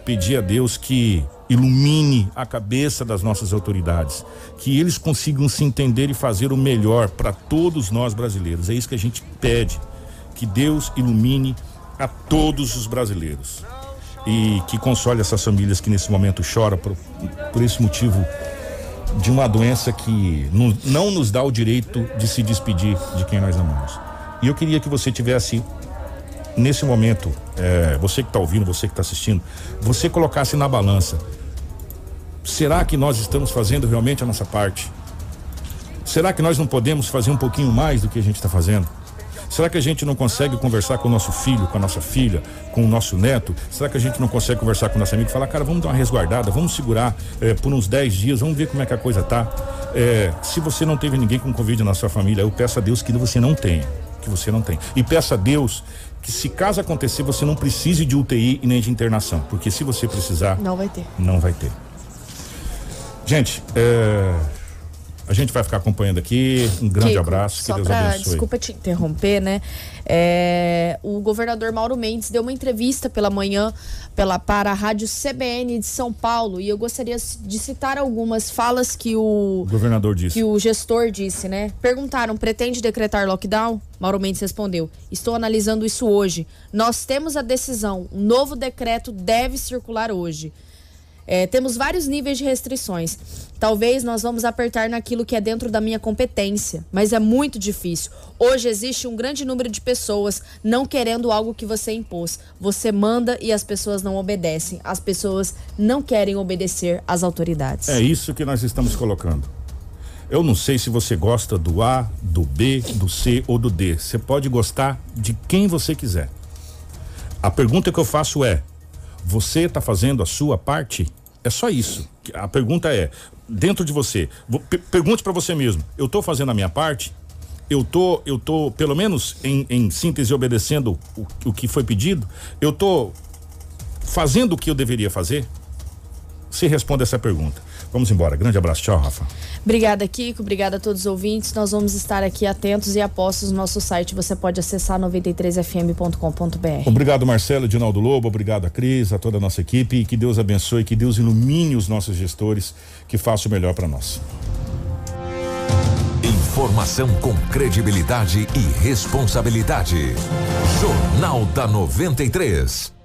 Pedir a Deus que ilumine a cabeça das nossas autoridades, que eles consigam se entender e fazer o melhor para todos nós brasileiros. É isso que a gente pede. Que Deus ilumine a todos os brasileiros e que console essas famílias que nesse momento choram por, por esse motivo de uma doença que não, não nos dá o direito de se despedir de quem nós amamos. E eu queria que você tivesse nesse momento, é, você que está ouvindo, você que está assistindo, você colocasse na balança. Será que nós estamos fazendo realmente a nossa parte? Será que nós não podemos fazer um pouquinho mais do que a gente está fazendo? Será que a gente não consegue conversar com o nosso filho, com a nossa filha, com o nosso neto? Será que a gente não consegue conversar com o nosso amigo e falar, cara, vamos dar uma resguardada, vamos segurar eh, por uns 10 dias, vamos ver como é que a coisa tá? Eh, se você não teve ninguém com Covid na sua família, eu peço a Deus que você não tenha, que você não tenha. E peço a Deus que se caso acontecer, você não precise de UTI e nem de internação, porque se você precisar, não vai ter. Não vai ter. Gente, é, a gente vai ficar acompanhando aqui. Um grande Kiko, abraço. Só que Deus pra, abençoe. Desculpa te interromper, né? É, o governador Mauro Mendes deu uma entrevista pela manhã pela, para a rádio CBN de São Paulo e eu gostaria de citar algumas falas que o, O governador disse. que o gestor disse, né? Perguntaram: pretende decretar lockdown? Mauro Mendes respondeu: Estou analisando isso hoje. Nós temos a decisão. Um novo decreto deve circular hoje. É, temos vários níveis de restrições. Talvez nós vamos apertar naquilo que é dentro da minha competência, mas é muito difícil. Hoje existe um grande número de pessoas não querendo algo que você impôs. Você manda e as pessoas não obedecem. As pessoas não querem obedecer às autoridades. É isso que nós estamos colocando. Eu não sei se você gosta do A, do B, do C ou do D. Você pode gostar de quem você quiser. A pergunta que eu faço é: você está fazendo a sua parte? É só isso. A pergunta é: dentro de você, vo- pe- pergunte para você mesmo: eu estou fazendo a minha parte? Eu tô, eu tô, pelo menos em, em síntese, obedecendo o, o que foi pedido? Eu tô fazendo o que eu deveria fazer? Você responde essa pergunta. Vamos embora. Grande abraço. Tchau, Rafa. Obrigada, Kiko. Obrigada a todos os ouvintes. Nós vamos estar aqui atentos e apostos no nosso site. Você pode acessar 93fm.com.br. Obrigado, Marcelo, Edinaldo Lobo. Obrigado a Cris, a toda a nossa equipe. E que Deus abençoe, que Deus ilumine os nossos gestores, que faça o melhor para nós. Informação com credibilidade e responsabilidade. Jornal da 93.